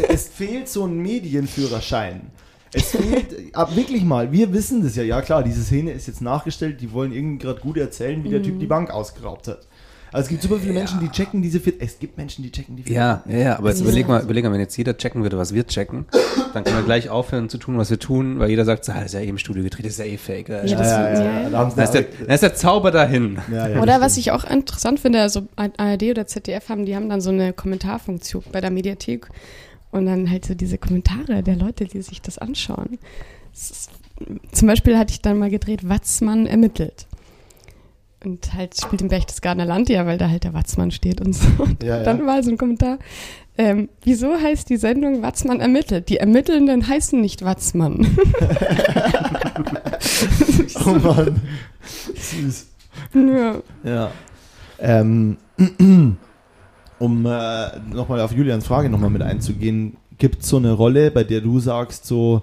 Es, es fehlt so ein Medienführerschein. Es fehlt, ab wirklich mal, wir wissen das ja, ja klar, diese Szene ist jetzt nachgestellt, die wollen irgendwie gerade gut erzählen, wie der Typ die Bank ausgeraubt hat. Also es gibt super viele Menschen, die checken diese Fit. Es gibt Menschen, die checken die Fit. Ja, ja, ja, aber jetzt Ja. überleg mal, überleg mal, wenn jetzt jeder checken würde, was wir checken, dann können wir gleich aufhören zu tun, was wir tun, weil jeder sagt, so, ah, das ist ja eh im Studio gedreht, das ist ja eh fake. Ja, Ja, ja, das- ja, ja, ja, da ist der, da ist der Zauber dahin. ja, ja, Oder was ich auch interessant finde, also ARD oder ZDF haben, die haben dann so eine Kommentarfunktion bei der Mediathek und dann halt so diese Kommentare der Leute, die sich das anschauen. Das ist, zum Beispiel hatte ich dann mal gedreht, Watzmann ermittelt. Und halt spielt im Berchtesgadener Land, ja, weil da halt der Watzmann steht und so. Und Ja, ja. dann war so ein Kommentar, ähm, wieso heißt die Sendung Watzmann ermittelt? Die Ermittelnden heißen nicht Watzmann. [LAUGHS] Oh Mann. Süß. ja. Ja. Ähm, [CLEARS THROAT] um äh, nochmal auf Julians Frage nochmal mit einzugehen, gibt es so eine Rolle, bei der du sagst, so,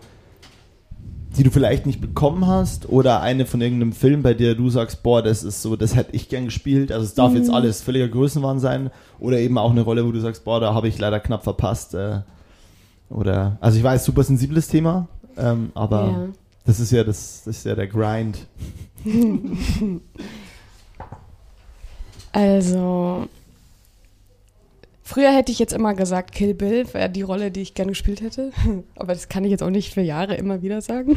die du vielleicht nicht bekommen hast, oder eine von irgendeinem Film, bei der du sagst, boah, das ist so, das hätte ich gern gespielt, also es darf jetzt alles völliger Größenwahn sein, oder eben auch eine Rolle, wo du sagst, boah, da habe ich leider knapp verpasst, äh, oder, also ich weiß, super sensibles Thema, ähm, aber ja. das ist ja das, das ist ja der Grind. [LAUGHS] Also, früher hätte ich jetzt immer gesagt, Kill Bill wäre die Rolle, die ich gerne gespielt hätte. [LAUGHS] Aber das kann ich jetzt auch nicht für Jahre immer wieder sagen.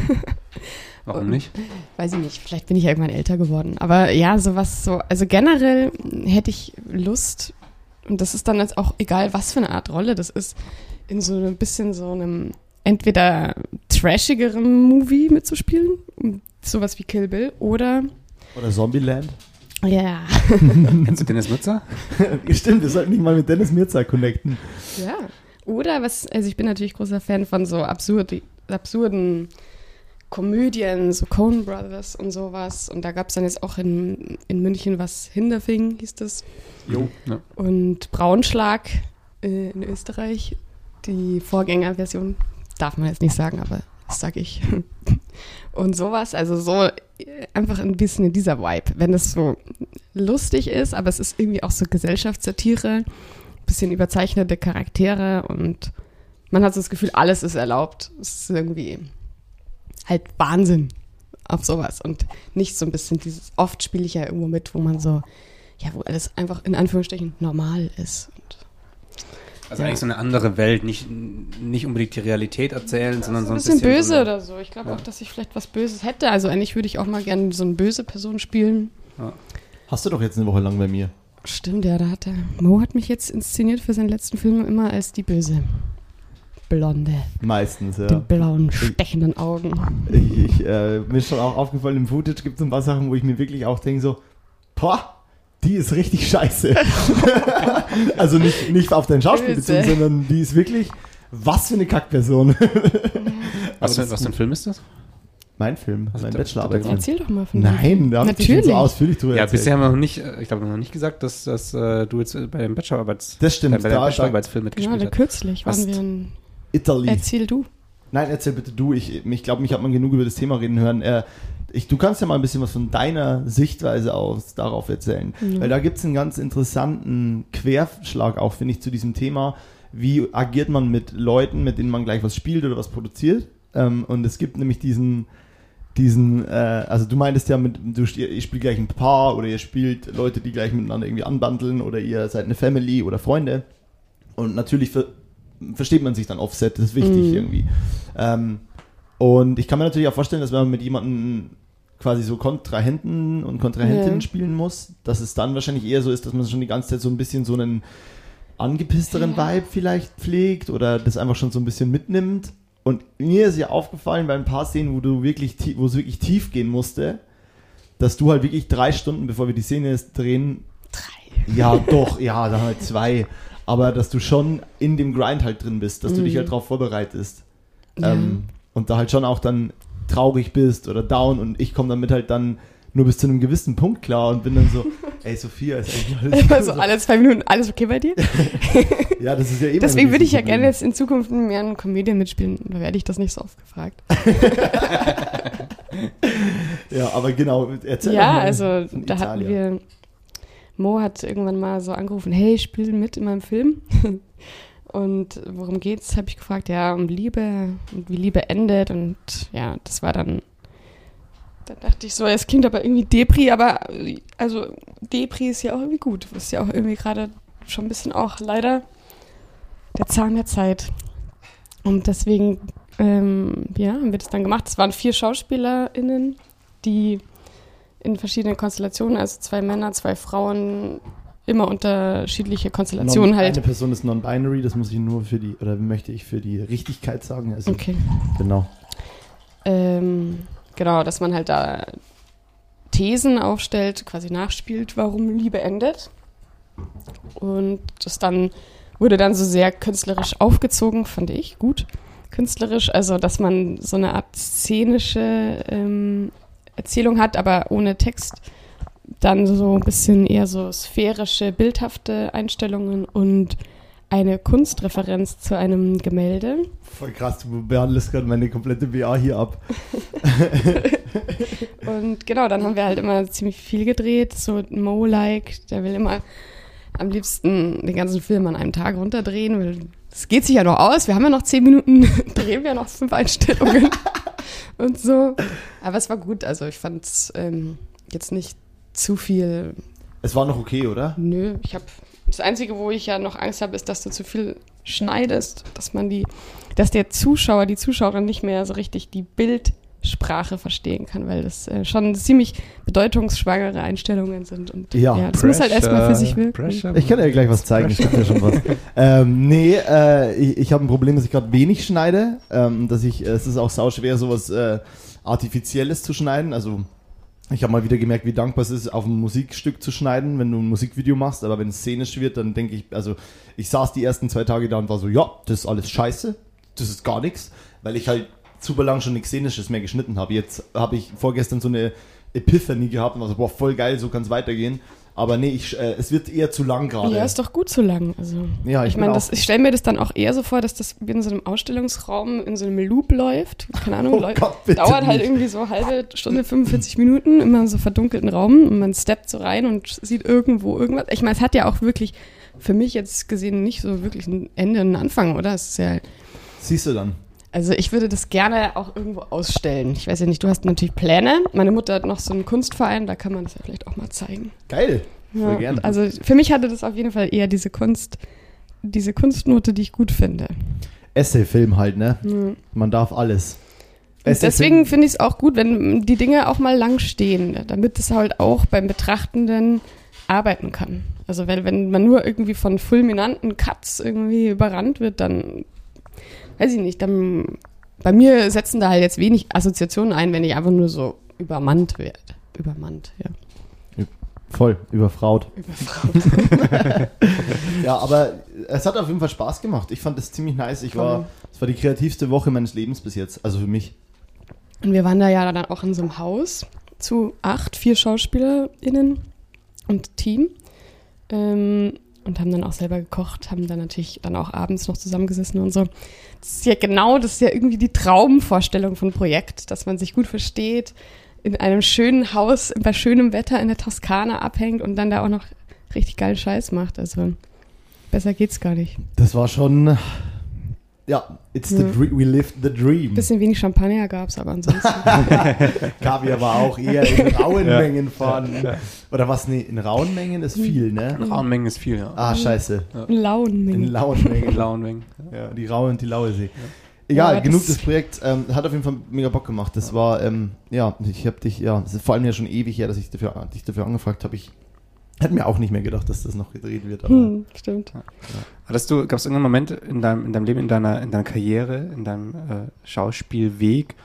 [LAUGHS] Warum nicht? Weiß ich nicht, vielleicht bin ich ja irgendwann älter geworden. Aber ja, sowas so, also generell hätte ich Lust, und das ist dann jetzt auch egal, was für eine Art Rolle das ist, in so ein bisschen so einem entweder trashigeren Movie mitzuspielen, sowas wie Kill Bill, oder Oder Zombieland. Ja, [LAUGHS] Kennst du Dennis Nutzer? [LAUGHS] Stimmt, wir sollten nicht mal mit Dennis Mirza connecten. Ja. Oder was, also ich bin natürlich großer Fan von so absurdi, absurden Komödien, so Coen Brothers und sowas. Und da gab es dann jetzt auch in, in München was Hinderfing, hieß das. Jo. Ja. Und Braunschlag äh, in Österreich, die Vorgängerversion, darf man jetzt nicht sagen, aber das sag ich. [LAUGHS] Und sowas, also so einfach ein bisschen in dieser Vibe. Wenn es so lustig ist, aber es ist irgendwie auch so Gesellschaftssatire, bisschen überzeichnete Charaktere und man hat so das Gefühl, alles ist erlaubt. Es ist irgendwie halt Wahnsinn auf sowas und nicht so ein bisschen dieses, oft spiele ich ja irgendwo mit, wo man so, ja, wo alles einfach in Anführungsstrichen normal ist. Also Ja. eigentlich so eine andere Welt, nicht, nicht unbedingt die Realität erzählen, sondern so ein ein bisschen böse so eine- oder so. Ich glaube Ja. auch, dass ich vielleicht was Böses hätte. Also eigentlich würde ich auch mal gerne so eine böse Person spielen. Hast du doch jetzt eine Woche lang bei mir. Stimmt, ja, da hat der Mo hat mich jetzt inszeniert für seinen letzten Film immer als die Böse. Blonde, Meistens, die ja. blauen, stechenden Augen. Ich, ich, äh, mir ist schon auch aufgefallen, im Footage gibt es ein paar Sachen, wo ich mir wirklich auch denke, so, boah, die ist richtig scheiße. [LAUGHS] also nicht, nicht auf dein Schauspiel Böse. bezogen, sondern die ist wirklich, was für eine Kackperson. [LAUGHS] Was, für, das was für ein Film ist das? mein Film, Also mein Bachelorarbeitsfilm. Erzähl doch mal von Nein, da habe ich schon so ausführlich drüber Ja, erzählt. bisher haben wir noch nicht, äh, ich glaube, wir haben noch nicht gesagt, dass, dass äh, du jetzt bei dem Bachelorarbeits, Das stimmt, äh, bei da- dem da- Bachelorarbeitsfilm Ja, mitgespielt hast. kürzlich waren Hast- wir in. Italy. Erzähl du. Nein, erzähl bitte du. Ich, ich glaube, mich hat man genug über das Thema reden hören. Äh, ich, du kannst ja mal ein bisschen was von deiner Sichtweise aus darauf erzählen. Weil da gibt es einen ganz interessanten Querschlag auch, finde ich, zu diesem Thema. Wie agiert man mit Leuten, mit denen man gleich was spielt oder was produziert? Ähm, und es gibt nämlich diesen, diesen, äh, also du meintest ja mit, du, ihr spielt gleich ein Paar oder ihr spielt Leute, die gleich miteinander irgendwie anbandeln oder ihr seid eine Family oder Freunde. Und natürlich ver versteht man sich dann offset, das ist wichtig Mhm. irgendwie. Ähm, und ich kann mir natürlich auch vorstellen, dass wenn man mit jemandem quasi so Kontrahenten und Kontrahentinnen Ja. spielen muss, dass es dann wahrscheinlich eher so ist, dass man schon die ganze Zeit so ein bisschen so einen angepissteren Ja. Vibe vielleicht pflegt oder das einfach schon so ein bisschen mitnimmt. Und mir ist ja aufgefallen bei ein paar Szenen, wo du wirklich, wo es wirklich tief gehen musste, dass du halt wirklich drei Stunden, bevor wir die Szene drehen, Drei. ja, doch, ja, dann halt zwei. Aber dass du schon in dem Grind halt drin bist, dass du Mhm. dich halt darauf vorbereitest. Ja. Ähm, und da halt schon auch dann traurig bist oder down und ich komme damit halt dann nur bis zu einem gewissen Punkt klar und bin dann so, [LAUGHS] ey Sophia, ist eigentlich [LAUGHS] alles Immer gut. so alle zwei Minuten, alles okay bei dir? [LAUGHS] Ja, das ist ja eben. Deswegen würde ich ja gerne jetzt in Zukunft mehr in Komödien mitspielen. Da werde ich das nicht so oft gefragt. Ja, aber genau, erzähl ja, also da hatten Italia. wir. Mo hat irgendwann mal so angerufen: Hey, spiel mit in meinem Film. [LAUGHS] Und worum geht's? Habe ich gefragt. Ja, um Liebe und wie Liebe endet. Und ja, das war dann. Da dachte ich so, es klingt aber irgendwie Depri, aber also Depri ist ja auch irgendwie gut. Ist ja auch irgendwie gerade schon ein bisschen auch leider der Zahn der Zeit. Und deswegen, ähm, ja, haben wir das dann gemacht. Es waren vier SchauspielerInnen, die in verschiedenen Konstellationen, also zwei Männer, zwei Frauen, immer unterschiedliche Konstellationen non, halt. Eine Person ist non-binary, das muss ich nur für die, oder möchte ich für die Richtigkeit sagen. Also, Okay. Genau. Ähm, genau, dass man halt da Thesen aufstellt, quasi nachspielt, warum Liebe endet. Und das dann wurde dann so sehr künstlerisch aufgezogen, fand ich gut. Künstlerisch, also dass man so eine Art szenische ähm, Erzählung hat, aber ohne Text. Dann so ein bisschen eher so sphärische, bildhafte Einstellungen und eine Kunstreferenz zu einem Gemälde. Voll krass, du behandelst gerade meine komplette BA hier ab. [LAUGHS] Und genau, dann haben wir halt immer ziemlich viel gedreht, so Mo-like, der will immer am liebsten den ganzen Film an einem Tag runterdrehen, weil es geht sich ja noch aus, wir haben ja noch zehn Minuten, [LAUGHS] drehen wir noch fünf Einstellungen [LAUGHS] und so. Aber es war gut, also ich fand es ähm, jetzt nicht zu viel, Es war noch okay, oder? nö, ich habe, das Einzige, wo ich ja noch Angst habe, ist, dass du zu viel schneidest, dass man die, dass der Zuschauer, die Zuschauerin nicht mehr so richtig die Bildsprache verstehen kann, weil das äh, schon ziemlich bedeutungsschwangere Einstellungen sind. Und Ja, das muss halt erstmal für sich wirken. Pressure. Ich kann dir gleich was zeigen, ich kann dir schon was. [LAUGHS] ähm, nee, äh, ich, ich habe ein Problem, dass ich gerade wenig schneide. Ähm, dass ich, es ist auch sauschwer, sowas äh, Artifizielles zu schneiden. Also ich habe mal wieder gemerkt, wie dankbar es ist, auf ein Musikstück zu schneiden, wenn du ein Musikvideo machst. Aber wenn es szenisch wird, dann denke ich, also ich saß die ersten zwei Tage da und war so, ja, das ist alles scheiße, das ist gar nichts, weil ich halt super lang schon nichts Szenisches mehr geschnitten habe. Jetzt habe ich vorgestern so eine Epiphanie gehabt und war so, boah, voll geil, so kann es weitergehen. Aber nee, ich, äh, es wird eher zu lang gerade. Ja, ist doch gut so lang. Also, Ja, ich ich meine, ich stelle mir das dann auch eher so vor, dass das wie in so einem Ausstellungsraum in so einem Loop läuft. Keine Ahnung, [LAUGHS] Oh läuft- Gott, dauert halt nicht. irgendwie so halbe Stunde, 45 Minuten, immer in so verdunkelten Raum und man steppt so rein und sieht irgendwo irgendwas. Ich meine, es hat ja auch wirklich für mich jetzt gesehen nicht so wirklich ein Ende und einen Anfang, oder? Es ist ja, Siehst du dann. Also ich würde das gerne auch irgendwo ausstellen. Ich weiß ja nicht, du hast natürlich Pläne. Meine Mutter hat noch so einen Kunstverein, da kann man das ja vielleicht auch mal zeigen. Geil. Ja, gerne. Also für mich hatte das auf jeden Fall eher diese Kunst, diese Kunstnote, die ich gut finde. Essay-Film halt, ne? Ja. Man darf alles. Und deswegen finde ich es auch gut, wenn die Dinge auch mal lang stehen, damit es halt auch beim Betrachtenden arbeiten kann. Also wenn, wenn man nur irgendwie von fulminanten Cuts irgendwie überrannt wird, dann weiß ich nicht, dann bei mir setzen da halt jetzt wenig Assoziationen ein, wenn ich einfach nur so übermannt werde. Übermannt, ja. Voll, überfraut. [LAUGHS] ja, aber es hat auf jeden Fall Spaß gemacht. Ich fand es ziemlich nice. Ich war, es war die kreativste Woche meines Lebens bis jetzt, also für mich. Und wir waren da ja dann auch in so einem Haus zu acht, vier SchauspielerInnen und Team. Ähm, und haben dann auch selber gekocht, haben dann natürlich dann auch abends noch zusammengesessen und so. Das ist ja genau, das ist ja irgendwie die Traumvorstellung von Projekt, dass man sich gut versteht, in einem schönen Haus bei schönem Wetter in der Toskana abhängt und dann da auch noch richtig geilen Scheiß macht. Also besser geht's gar nicht. Das war schon, ja, it's the Ja. dream, we lived the dream. Bisschen wenig Champagner gab's, aber ansonsten. [LAUGHS] Kaviar war auch eher in [LAUGHS] rauen Mengen vorhanden. Oder was? Nee, in rauen Mengen ist viel, ne? Raummengen ist viel, ja. Ah, scheiße. Lauen In Mengen. lauen Mengen. Ja, die raue und die laue See. Egal, Ja, genug das- des Projekts. Ähm, hat auf jeden Fall mega Bock gemacht. Das war, ähm, ja, ich habe dich, ja, es ist vor allem ja schon ewig her, dass ich dafür, dich dafür angefragt habe. Ich hätte mir auch nicht mehr gedacht, dass das noch gedreht wird. Aber Hm, stimmt. Hattest du, gab es irgendeinen Moment in deinem, in deinem Leben, in deiner, in deiner Karriere, in deinem äh, Schauspielweg?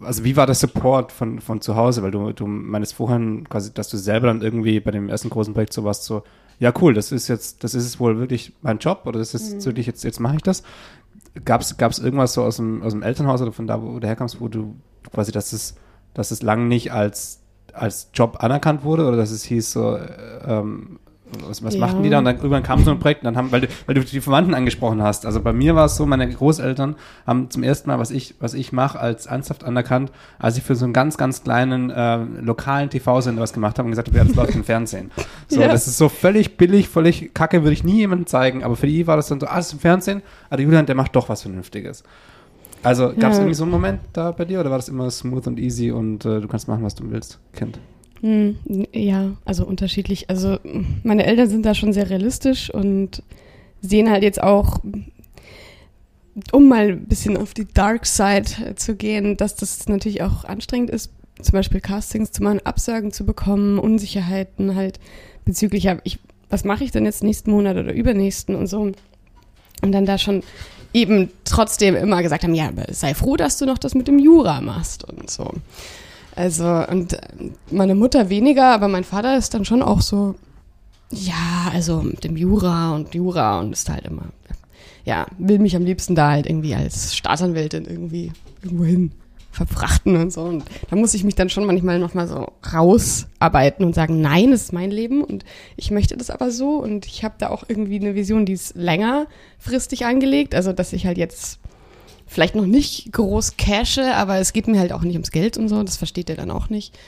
Also wie war der Support von, von zu Hause? Weil du, du meinst vorhin quasi, dass du selber dann irgendwie bei dem ersten großen Projekt so warst, so, ja cool, das ist jetzt, das ist wohl wirklich mein Job oder das ist Mhm. wirklich jetzt, jetzt mache ich das. Gab es irgendwas so aus dem, aus dem Elternhaus oder von da, wo du herkommst, wo du quasi, dass es, dass es lang nicht als, als Job anerkannt wurde oder dass es hieß so, äh, ähm, was, was Ja. machten die da? Und dann irgendwann kam so ein Projekt und dann haben, weil du, weil du die Verwandten angesprochen hast. Also bei mir war es so, meine Großeltern haben zum ersten Mal, was ich, was ich mache, als ernsthaft anerkannt, als ich für so einen ganz, ganz kleinen äh, lokalen TV-Sender was gemacht habe und gesagt habe, ja, das läuft im Fernsehen. [LAUGHS] So, Ja. das ist so völlig billig, völlig kacke, würde ich nie jemandem zeigen, aber für die war das dann so, ah, das ist im Fernsehen, aber der Julian, der macht doch was Vernünftiges. Also gab es Ja. irgendwie so einen Moment da bei dir oder war das immer smooth und easy und äh, du kannst machen, was du willst, Kind? Hm, ja, also unterschiedlich. Also meine Eltern sind da schon sehr realistisch und sehen halt jetzt auch, um mal ein bisschen auf die Dark Side zu gehen, dass das natürlich auch anstrengend ist, zum Beispiel Castings zu machen, Absagen zu bekommen, Unsicherheiten halt bezüglich, ja, ich, was mache ich denn jetzt nächsten Monat oder übernächsten und so. Und dann da schon eben trotzdem immer gesagt haben, ja, sei froh, dass du noch das mit dem Jura machst und so. Also, und äh, meine Mutter weniger, aber mein Vater ist dann schon auch so, ja, also mit dem Jura und Jura und ist halt immer, ja, will mich am liebsten da halt irgendwie als Staatsanwältin irgendwie irgendwo hin verfrachten und so. Und da muss ich mich dann schon manchmal nochmal so rausarbeiten und sagen, nein, das ist mein Leben und ich möchte das aber so. Und ich habe da auch irgendwie eine Vision, die ist längerfristig angelegt. Also, dass ich halt jetzt vielleicht noch nicht groß cashe, aber es geht mir halt auch nicht ums Geld und so. Das versteht er dann auch nicht.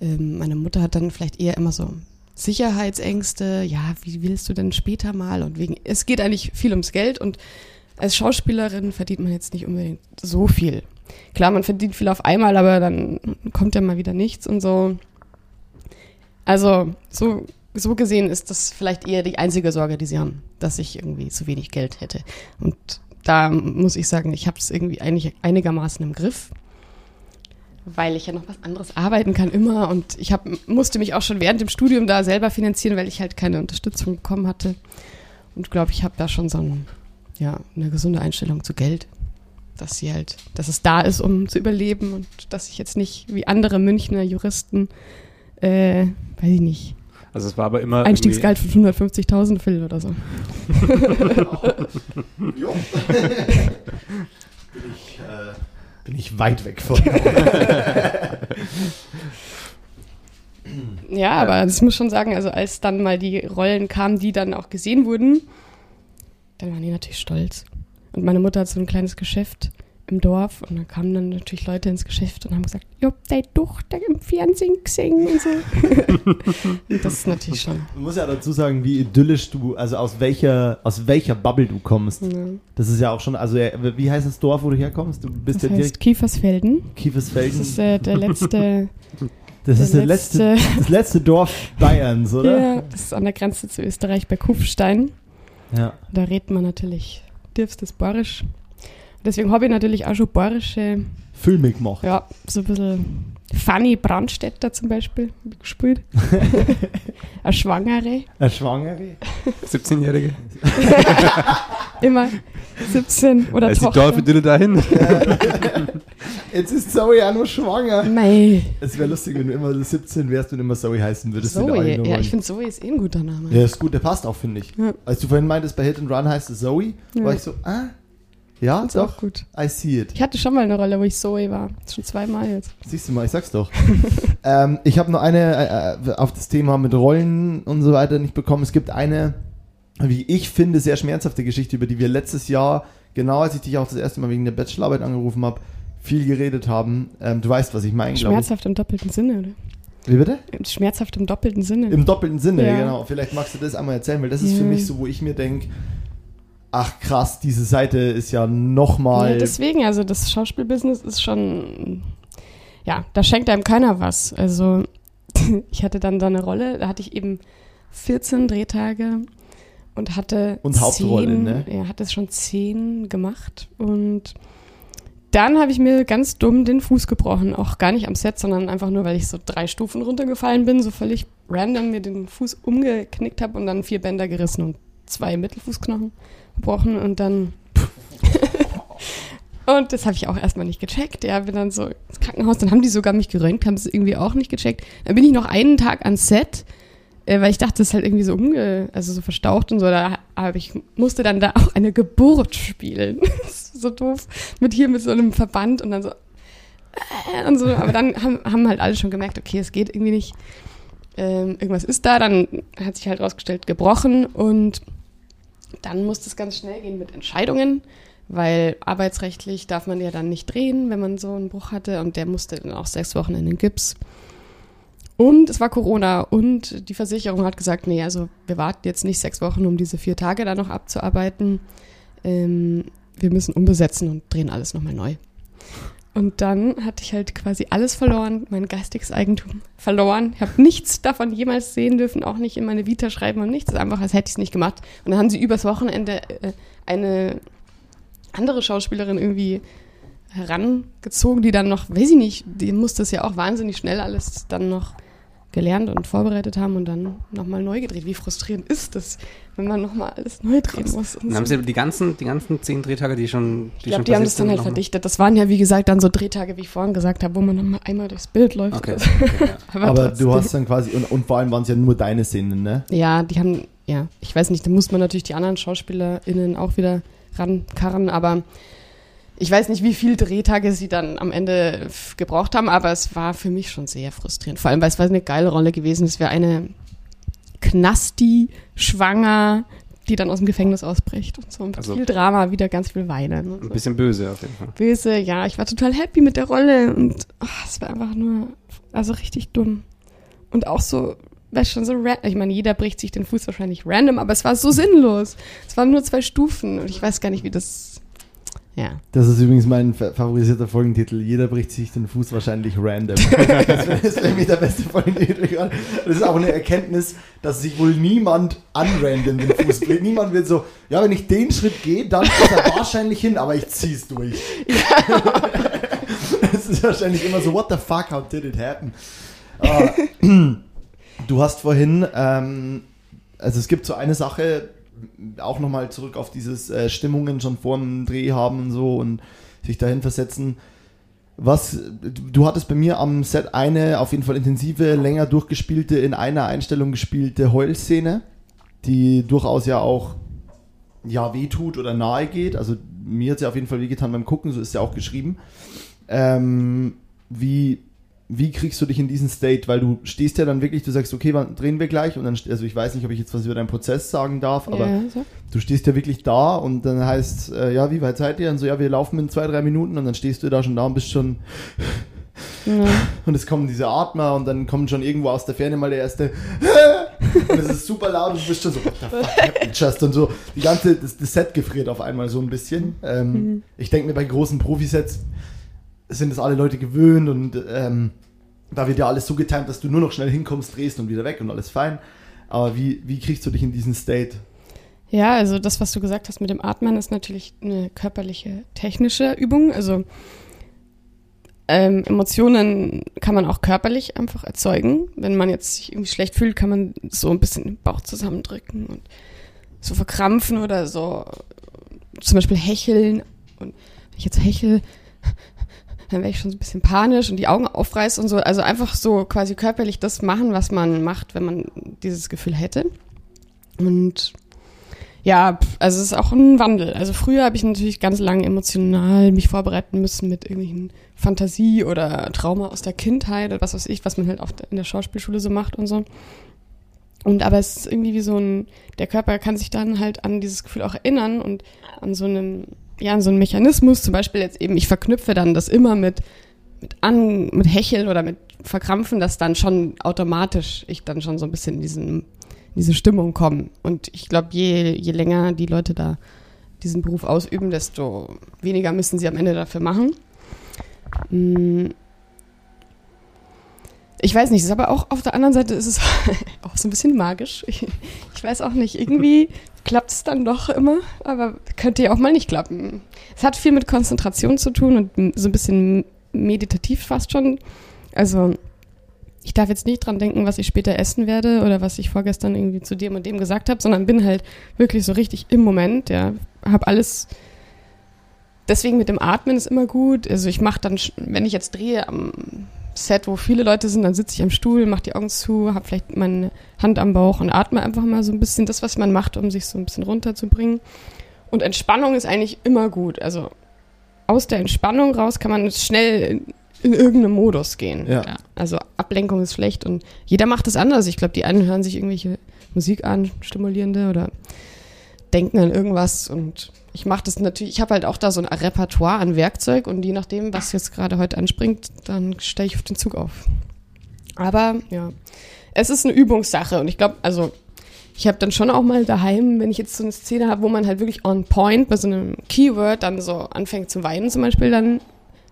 Ähm, meine Mutter hat dann vielleicht eher immer so Sicherheitsängste. Ja, wie willst du denn später mal? Und wegen, es geht eigentlich viel ums Geld und als Schauspielerin verdient man jetzt nicht unbedingt so viel. Klar, man verdient viel auf einmal, aber dann kommt ja mal wieder nichts und so. Also, so, so gesehen ist das vielleicht eher die einzige Sorge, die sie haben, dass ich irgendwie zu wenig Geld hätte. Und da muss ich sagen, ich habe es irgendwie eigentlich einigermaßen im Griff, weil ich ja noch was anderes arbeiten kann immer und ich hab, musste mich auch schon während dem Studium da selber finanzieren, weil ich halt keine Unterstützung bekommen hatte. Und glaube, ich habe da schon so ein, ja, eine gesunde Einstellung zu Geld, dass sie halt, dass es da ist, um zu überleben und dass ich jetzt nicht wie andere Münchner Juristen, äh, weiß ich nicht, Also es war aber immer Einstiegsgehalt von 150.000 will oder so. Jo. bin, ich, äh, bin ich weit weg von. Ja, aber das muss schon sagen, also als dann mal die Rollen kamen, die dann auch gesehen wurden, dann waren die natürlich stolz. Und meine Mutter hat so ein kleines Geschäft im Dorf und da kamen dann natürlich Leute ins Geschäft und haben gesagt, ich hab deine Tochter im Fernsehen gesehen und so. und [LAUGHS] das ist natürlich schon. Man muss ja dazu sagen, wie idyllisch du, also aus welcher, aus welcher Bubble du kommst. Ne. Das ist ja auch schon, also äh, wie heißt das Dorf, wo du herkommst? Du bist Das ja heißt direkt Kiefersfelden. Das Kiefersfelden. ist äh, der letzte, [LAUGHS] Das ist der der letzte, das letzte Dorf Bayerns, oder? ja, das ist an der Grenze zu Österreich bei Kufstein. Ja. Da redet man natürlich tiefstes Borisch. Deswegen habe ich natürlich auch schon bayerische Filme gemacht. Ja, so ein bisschen Fanny Brandstätter zum Beispiel gespielt. [LAUGHS] Eine Schwangere. Eine Schwangere. 17-Jährige. [LAUGHS] Immer 17 oder Ist die Tochter. Dolphin dahin? Jetzt ist Zoe ja nur schwanger. Mei. Es wäre lustig, wenn du immer so 17 wärst und immer Zoe heißen würdest. in der Zoe. Ja, ich finde Zoe ist eh ein guter Name. Ja, ist gut, der passt auch, finde ich. Ja. Als du vorhin meintest, bei Hit and Run heißt es Zoe, Ja. war ich so, ah, ja, Ist doch, auch gut. I see it. Ich hatte schon mal eine Rolle, wo ich Zoe war. Schon zweimal jetzt. Siehst du mal, ich sag's doch. [LAUGHS] ähm, ich habe nur eine äh, äh, auf das Thema mit Rollen und so weiter nicht bekommen. Es gibt eine, wie ich finde, sehr schmerzhafte Geschichte, über die wir letztes Jahr, genau als ich dich auch das erste Mal wegen der Bachelorarbeit angerufen habe, viel geredet haben. Ähm, du weißt, was ich meine, glaube ich. Schmerzhaft im doppelten Sinne, oder? Wie bitte? Schmerzhaft im doppelten Sinne. Im doppelten Sinne, Ja. genau. Vielleicht magst du das einmal erzählen, weil das ist Ja. für mich so, wo ich mir denke, ach krass, diese Seite ist ja nochmal. Ja, deswegen, also das Schauspielbusiness ist schon, ja, da schenkt einem keiner was. Also [LAUGHS] ich hatte dann da eine Rolle, da hatte ich eben 14 Drehtage und hatte Und Hauptrolle, zehn, ne? Ja, hatte schon 10 gemacht und dann habe ich mir ganz dumm den Fuß gebrochen, auch gar nicht am Set, sondern einfach nur, weil ich so drei Stufen runtergefallen bin, so völlig random mir den Fuß umgeknickt habe und dann vier Bänder gerissen und zwei Mittelfußknochen gebrochen und dann [LAUGHS] und das habe ich auch erstmal nicht gecheckt. Ja, bin dann so ins Krankenhaus, dann haben die sogar mich geröntgt, haben es irgendwie auch nicht gecheckt. Dann bin ich noch einen Tag ans Set, äh, weil ich dachte, das ist halt irgendwie so umge, also so verstaucht und so. Da habe ich musste dann da auch eine Geburt spielen. [LAUGHS] So doof mit hier mit so einem Verband und dann so äh, und so. Aber dann haben, haben halt alle schon gemerkt, okay, es geht irgendwie nicht. Ähm, irgendwas ist da. Dann hat sich halt rausgestellt gebrochen und dann musste es ganz schnell gehen mit Entscheidungen, weil arbeitsrechtlich darf man ja dann nicht drehen, wenn man so einen Bruch hatte und der musste dann auch sechs Wochen in den Gips. Und es war Corona und die Versicherung hat gesagt, nee, also wir warten jetzt nicht sechs Wochen, um diese vier Tage da noch abzuarbeiten. Ähm, wir müssen umbesetzen und drehen alles nochmal neu. Und dann hatte ich halt quasi alles verloren, mein geistiges Eigentum verloren. Ich habe nichts davon jemals sehen dürfen, auch nicht in meine Vita schreiben und nichts. Einfach, als hätte ich es nicht gemacht. Und dann haben sie übers Wochenende äh, eine andere Schauspielerin irgendwie herangezogen, die dann noch, weiß ich nicht, die musste es ja auch wahnsinnig schnell alles dann noch gelernt und vorbereitet haben und dann nochmal neu gedreht. Wie frustrierend ist das, wenn man nochmal alles neu drehen muss? und Dann haben so. sie die ganzen, die ganzen zehn Drehtage, die schon, Ich die glaube, schon die haben das dann sind, halt verdichtet. Das waren ja, wie gesagt, dann so Drehtage, wie ich vorhin gesagt habe, wo man nochmal einmal durchs Bild läuft. Okay. Also, okay ja. [LAUGHS] aber aber du hast dann quasi, und, und vor allem waren es ja nur deine Szenen, ne? Ja, die haben, ja, ich weiß nicht, da muss man natürlich die anderen SchauspielerInnen auch wieder rankarren, aber ich weiß nicht, wie viele Drehtage sie dann am Ende gebraucht haben, aber es war für mich schon sehr frustrierend. Vor allem, weil es war eine geile Rolle gewesen. Es wäre eine Knasti, schwanger, die dann aus dem Gefängnis ausbricht und so. Und Also- viel Drama, wieder ganz viel Weinen. Und Ein so. bisschen böse auf jeden Fall. Böse, ja, ich war total happy mit der Rolle und ach, es war einfach nur, also richtig dumm. Und auch so, weißt schon, so random. Ich meine, jeder bricht sich den Fuß wahrscheinlich random, aber es war so sinnlos. Es waren nur zwei Stufen und ich weiß gar nicht, wie das. Ja. Das ist übrigens mein fa- favorisierter Folgentitel. Jeder bricht sich den Fuß wahrscheinlich random. [LAUGHS] das wär [LAUGHS] mir der beste Folgentitel. Das ist auch eine Erkenntnis, dass sich wohl niemand unrandom den Fuß bricht. Niemand wird so, ja, wenn ich den Schritt gehe, dann ist er wahrscheinlich hin, aber ich zieh's durch. [LAUGHS] das ist wahrscheinlich immer so, what the fuck, how did it happen? Ah, du hast vorhin, ähm, also es gibt so eine Sache, auch nochmal zurück auf dieses äh, Stimmungen schon vor dem Dreh haben und so und sich dahin versetzen. Was, du hattest bei mir am Set eine auf jeden Fall intensive, länger durchgespielte, in einer Einstellung gespielte Heulszene, die durchaus ja auch ja, wehtut oder nahe geht. Also mir hat sie auf jeden Fall wehgetan beim Gucken, so ist ja auch geschrieben. Ähm, wie, wie kriegst du dich in diesen State? Weil du stehst ja dann wirklich, du sagst, okay, wann drehen wir gleich? Und dann, also ich weiß nicht, ob ich jetzt was über deinen Prozess sagen darf, aber ja, so. du stehst ja wirklich da und dann heißt, äh, ja, wie weit seid ihr? Und so, ja, wir laufen in zwei, drei Minuten und dann stehst du da schon da und bist schon, Ja. [LAUGHS] und es kommen diese Atmer und dann kommt schon irgendwo aus der Ferne mal der erste [LAUGHS] und es ist super laut und du bist schon so, what the fuck [LAUGHS] happened just? Und so, die ganze, das, das Set gefriert auf einmal so ein bisschen. Ähm, Mhm. Ich denke mir, bei großen Profisets sind das alle Leute gewöhnt und ähm, da wird ja alles so getimt, dass du nur noch schnell hinkommst, drehst und wieder weg und alles fein. Aber wie, wie kriegst du dich in diesen State? Ja, also das, was du gesagt hast mit dem Atmen, ist natürlich eine körperliche, technische Übung. Also ähm, Emotionen kann man auch körperlich einfach erzeugen. Wenn man jetzt sich irgendwie schlecht fühlt, kann man so ein bisschen den Bauch zusammendrücken und so verkrampfen oder so zum Beispiel hecheln und wenn ich jetzt hechel, dann wäre ich schon so ein bisschen panisch und die Augen aufreißt und so. Also einfach so quasi körperlich das machen, was man macht, wenn man dieses Gefühl hätte. Und ja, also es ist auch ein Wandel. Also früher habe ich natürlich ganz lange emotional mich vorbereiten müssen mit irgendwelchen Fantasie oder Trauma aus der Kindheit oder was weiß ich, was man halt oft in der Schauspielschule so macht und so. Und aber es ist irgendwie wie so ein, der Körper kann sich dann halt an dieses Gefühl auch erinnern und an so einem, ja, so einem Mechanismus, zum Beispiel jetzt eben, ich verknüpfe dann das immer mit, mit an, mit Hecheln oder mit Verkrampfen, dass dann schon automatisch ich dann schon so ein bisschen in diesen diese Stimmung kommen. Und ich glaube, je, je länger die Leute da diesen Beruf ausüben, desto weniger müssen sie am Ende dafür machen. Hm. Ich weiß nicht, ist aber auch auf der anderen Seite ist es [LAUGHS] auch so ein bisschen magisch. Ich, ich weiß auch nicht, irgendwie klappt es dann doch immer, aber könnte ja auch mal nicht klappen. Es hat viel mit Konzentration zu tun und so ein bisschen meditativ fast schon. Also ich darf jetzt nicht dran denken, was ich später essen werde oder was ich vorgestern irgendwie zu dem und dem gesagt habe, sondern bin halt wirklich so richtig im Moment, ja, habe alles deswegen mit dem Atmen ist immer gut. Also ich mache dann, wenn ich jetzt drehe am Set, wo viele Leute sind, dann sitze ich am Stuhl, mache die Augen zu, habe vielleicht meine Hand am Bauch und atme einfach mal so ein bisschen das, was man macht, um sich so ein bisschen runterzubringen. Und Entspannung ist eigentlich immer gut. Also aus der Entspannung raus kann man schnell in irgendeinem Modus gehen. Ja. Ja. Also Ablenkung ist schlecht und jeder macht es anders. Ich glaube, die einen hören sich irgendwelche Musik an, stimulierende oder denken an irgendwas und ich mache das natürlich, ich habe halt auch da so ein Repertoire an Werkzeug und je nachdem, was jetzt gerade heute anspringt, dann stelle ich auf den Zug auf. Aber ja, es ist eine Übungssache und ich glaube, also ich habe dann schon auch mal daheim, wenn ich jetzt so eine Szene habe, wo man halt wirklich on point bei so einem Keyword dann so anfängt zu weinen zum Beispiel, dann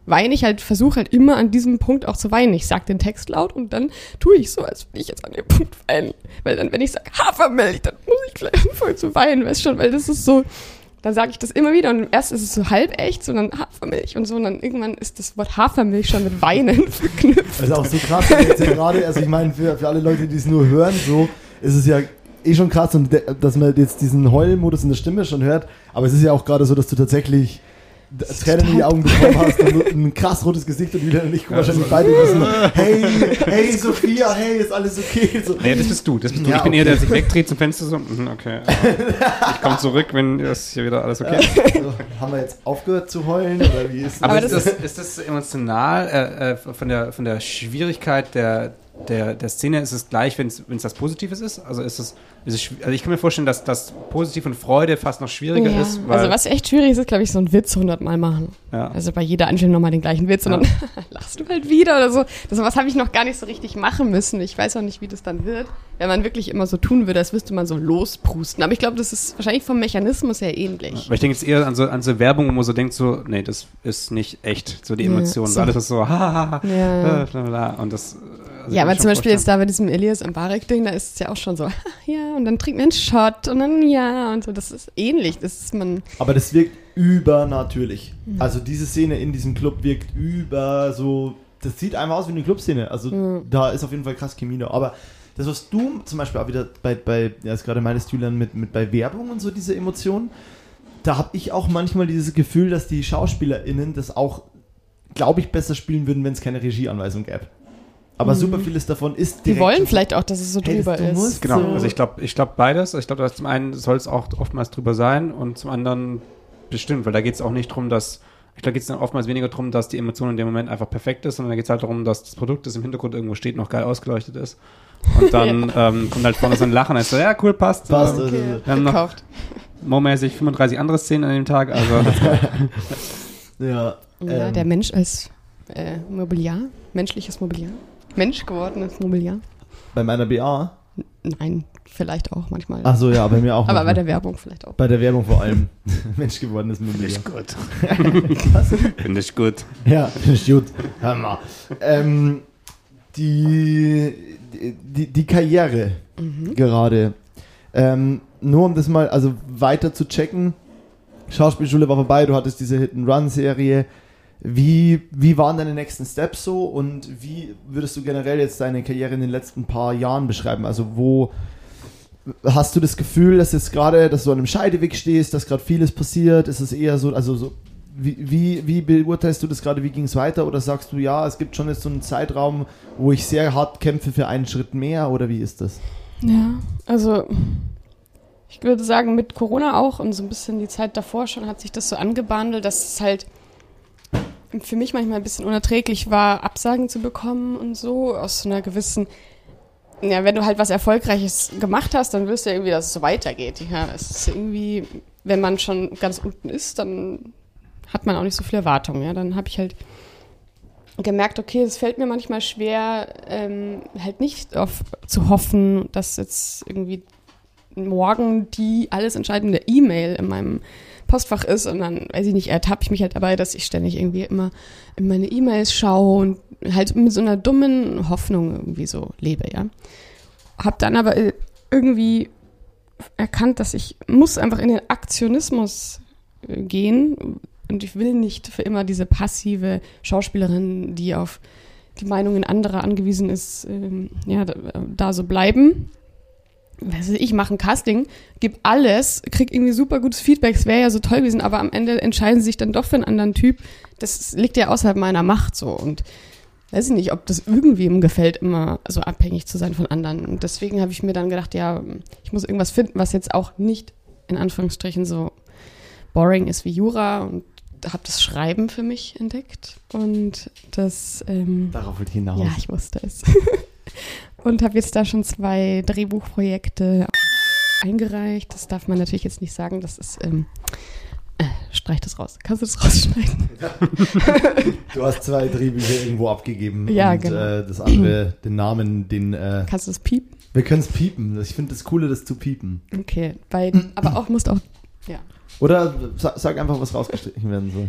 weine ich halt, versuche halt immer an diesem Punkt auch zu weinen. Ich sage den Text laut und dann tue ich so, als würde ich jetzt an dem Punkt weinen. Weil dann, wenn ich sage Hafermilch, dann muss ich gleich [LAUGHS] anfangen zu weinen, weißt schon, weil das ist so, dann sage ich das immer wieder und erst ist es so halb echt, sondern Hafermilch und so und dann irgendwann ist das Wort Hafermilch schon mit Weinen [LAUGHS] verknüpft. Das ist auch so krass, jetzt ja gerade, also ich meine, für, für alle Leute, die es nur hören, so ist es ja eh schon krass, und dass man jetzt diesen Heulmodus in der Stimme schon hört, aber es ist ja auch gerade so, dass du tatsächlich Tränen in die Augen bekommen hast und ein krass rotes Gesicht und Julian und ich wahrscheinlich beide wissen, hey, hey Sophia, hey, ist alles okay? So. Nee, das bist du. Das bist du. Ja, ich bin eher okay. der, der sich wegdreht zum Fenster so. mhm, Okay. Ich komme zurück, wenn das hier wieder alles okay ist. Also, haben wir jetzt aufgehört zu heulen oder wie ist Aber, Aber ist, das das, ist das emotional äh, äh, von, der, von der Schwierigkeit der, der, der Szene? Ist es gleich, wenn es was Positives ist? Also ist es, ist es also ich kann mir vorstellen, dass das Positiv und Freude fast noch schwieriger Ja, ist. Also was echt schwierig ist, ist, glaube ich, so einen Witz hundertmal machen. Ja. Also bei jeder Einstellung nochmal den gleichen Witz und Ja. dann [LAUGHS] lachst du halt wieder oder so. Das was habe ich noch gar nicht so richtig machen müssen. Ich weiß auch nicht, wie das dann wird, wenn man wirklich immer so tun würde, als müsste man so losprusten. Aber ich glaube, das ist wahrscheinlich vom Mechanismus her ähnlich. Weil ich denke jetzt eher an so, an so Werbung, wo man so denkt, so, nee, das ist nicht echt, so die Emotionen. so. Alles ist so, [LAUGHS] ha, ha, ha, äh, bla, bla, und das. Also ja, aber zum Beispiel jetzt da bei diesem Elias Mbarek-Ding, da ist es ja auch schon so, [LAUGHS] ja, und dann trinkt man einen Shot und dann ja und so. Das ist ähnlich. Das ist man. Aber das wirkt übernatürlich. Also diese Szene in diesem Club wirkt über so. Das sieht einfach aus wie eine Clubszene. Also Mhm. da ist auf jeden Fall krass Chemie da. Aber das, was du zum Beispiel auch wieder bei, bei ja, ist gerade meines Julian mit, mit bei Werbung und so diese Emotionen, da habe ich auch manchmal dieses Gefühl, dass die SchauspielerInnen das auch, glaube ich, besser spielen würden, wenn es keine Regieanweisung gäbe. Aber super vieles davon ist Mhm. Die direkt wollen vielleicht auch, dass es so Hey, drüber du ist. musst Genau, So. also ich glaube ich glaub beides. Also Ich glaube, zum einen soll es auch oftmals drüber sein und zum anderen bestimmt, weil da geht es auch nicht darum, dass, ich glaube, geht es dann oftmals weniger darum, dass die Emotion in dem Moment einfach perfekt ist, sondern da geht es halt darum, dass das Produkt, das im Hintergrund irgendwo steht, noch geil ausgeleuchtet ist. Und dann [LAUGHS] ähm, kommt halt vorne so ein Lachen, ist so, ja, cool, passt. Passt, Ähm, also- Okay, Wir haben noch- gekauft. Momäßig 35 andere Szenen an dem Tag, also [LAUGHS] Ja, Ja, ähm, der Mensch als äh, Mobiliar, menschliches Mobiliar. Mensch gewordenes Mobiliar. bei meiner BA. Nein, vielleicht auch manchmal. Ach so, ja, bei mir auch. Aber bei manchmal. der Werbung vielleicht auch. Bei der Werbung vor allem. [LAUGHS] Mensch gewordenes Mobiliar. gut. [LAUGHS] Finde ich gut. Ja, finde ich gut. Hör mal. Ähm, die, die, die Karriere gerade. Ähm, nur um das mal also weiter zu checken. Schauspielschule war vorbei, du hattest diese Hit-and-Run-Serie. Wie, wie waren deine nächsten Steps so und wie würdest du generell jetzt deine Karriere in den letzten paar Jahren beschreiben? Also wo, Hast du das Gefühl, dass jetzt gerade, dass du an einem Scheideweg stehst, dass gerade vieles passiert? Ist es eher so, also so, wie, wie, wie beurteilst du das gerade? Wie ging es weiter? Oder sagst du, ja, es gibt schon jetzt so einen Zeitraum, wo ich sehr hart kämpfe für einen Schritt mehr? Oder wie ist das? Ja, also ich würde sagen, mit Corona auch und so ein bisschen die Zeit davor schon hat sich das so angebandelt, dass es halt für mich manchmal ein bisschen unerträglich war, Absagen zu bekommen und so aus einer gewissen ja, wenn du halt was Erfolgreiches gemacht hast, dann willst du ja irgendwie, dass es so weitergeht. Ja, es ist irgendwie, wenn man schon ganz unten ist, dann hat man auch nicht so viel Erwartungen. Ja, dann habe ich halt gemerkt, okay, es fällt mir manchmal schwer, ähm, halt nicht auf zu hoffen, dass jetzt irgendwie morgen die alles entscheidende E-Mail in meinem Postfach ist und dann, weiß ich nicht, ertappe ich mich halt dabei, dass ich ständig irgendwie immer in meine E-Mails schaue und halt mit so einer dummen Hoffnung irgendwie so lebe, ja. Hab dann aber äh, irgendwie erkannt, dass ich muss einfach in den Aktionismus äh, gehen und ich will nicht für immer diese passive Schauspielerin, die auf die Meinungen anderer angewiesen ist, ähm, ja, da, da so bleiben, weiß ich, mache ein Casting, gib alles, krieg irgendwie super gutes Feedback, es wäre ja so toll gewesen, aber am Ende entscheiden sie sich dann doch für einen anderen Typ. Das liegt ja außerhalb meiner Macht so und weiß ich nicht, ob das irgendwem gefällt, immer so abhängig zu sein von anderen. Und deswegen habe ich mir dann gedacht, ja, ich muss irgendwas finden, was jetzt auch nicht in Anführungsstrichen so boring ist wie Jura und habe das Schreiben für mich entdeckt und das ähm, darauf wird hinaus. Ja, ich wusste es. [LAUGHS] und habe jetzt da schon zwei Drehbuchprojekte eingereicht. Das darf man natürlich jetzt nicht sagen. Das ist, ähm, äh, streich das raus. Kannst du das rausschneiden? du hast zwei Drehbücher irgendwo abgegeben. Ja, und, genau. Äh, das andere, den Namen, den. Äh, Kannst du das piepen? Wir können es piepen. Ich finde das Coole, das zu piepen. Okay, bei, aber auch musst auch. Ja. Oder sag, sag einfach, was rausgestrichen werden soll.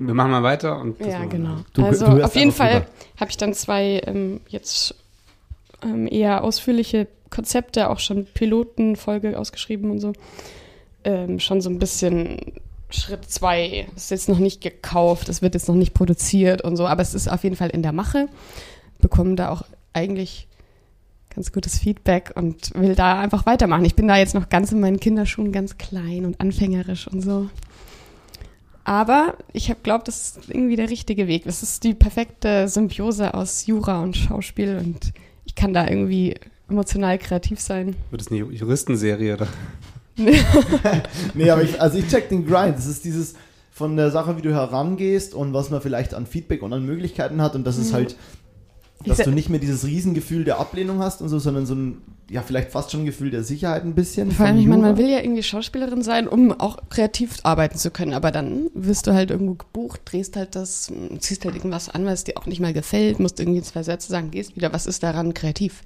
Wir machen mal weiter und Ja, genau. Du- also du auf jeden Fall habe ich dann zwei ähm, jetzt ähm, eher ausführliche Konzepte, auch schon Pilotenfolge ausgeschrieben und so. Ähm, schon so ein bisschen Schritt zwei. Ist jetzt noch nicht gekauft, es wird jetzt noch nicht produziert und so, aber es ist auf jeden Fall in der Mache. Bekommen da auch eigentlich ganz gutes Feedback und will da einfach weitermachen. Ich bin da jetzt noch ganz in meinen Kinderschuhen, ganz klein und anfängerisch und so. Aber ich habe glaubt, das ist irgendwie der richtige Weg. Das ist die perfekte Symbiose aus Jura und Schauspiel und ich kann da irgendwie emotional kreativ sein. wird es eine Juristenserie oder? [LAUGHS] Nee, aber ich, also ich check den Grind. Das ist dieses von der Sache, wie du herangehst und was man vielleicht an Feedback und an Möglichkeiten hat und das ist halt, dass du nicht mehr dieses Riesengefühl der Ablehnung hast und so, sondern so ein, ja, vielleicht fast schon ein Gefühl der Sicherheit ein bisschen. Vor allem, ich meine, man will ja irgendwie Schauspielerin sein, um auch kreativ arbeiten zu können. Aber dann wirst du halt irgendwo gebucht, drehst halt das, ziehst halt irgendwas an, was dir auch nicht mal gefällt, musst irgendwie zwei Sätze sagen, gehst wieder. Was ist daran kreativ?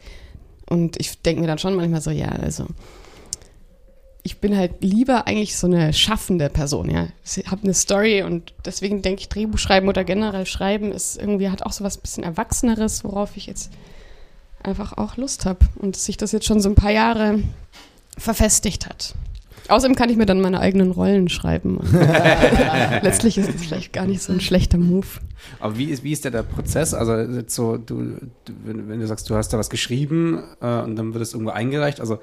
Und ich denke mir dann schon manchmal so, ja, also ich bin halt lieber eigentlich so eine schaffende Person, ja. Ich habe eine Story und deswegen denke ich, Drehbuch schreiben oder generell schreiben ist irgendwie, hat auch so was bisschen Erwachseneres, worauf ich jetzt einfach auch Lust habe und sich das jetzt schon so ein paar Jahre verfestigt hat. Außerdem kann ich mir dann meine eigenen Rollen schreiben. [LAUGHS] [LAUGHS] Letztlich ist das vielleicht gar nicht so ein schlechter Move. Aber wie ist, wie ist der, der Prozess? Also so, du, du wenn, wenn du sagst, du hast da was geschrieben äh, und dann wird es irgendwo eingereicht, also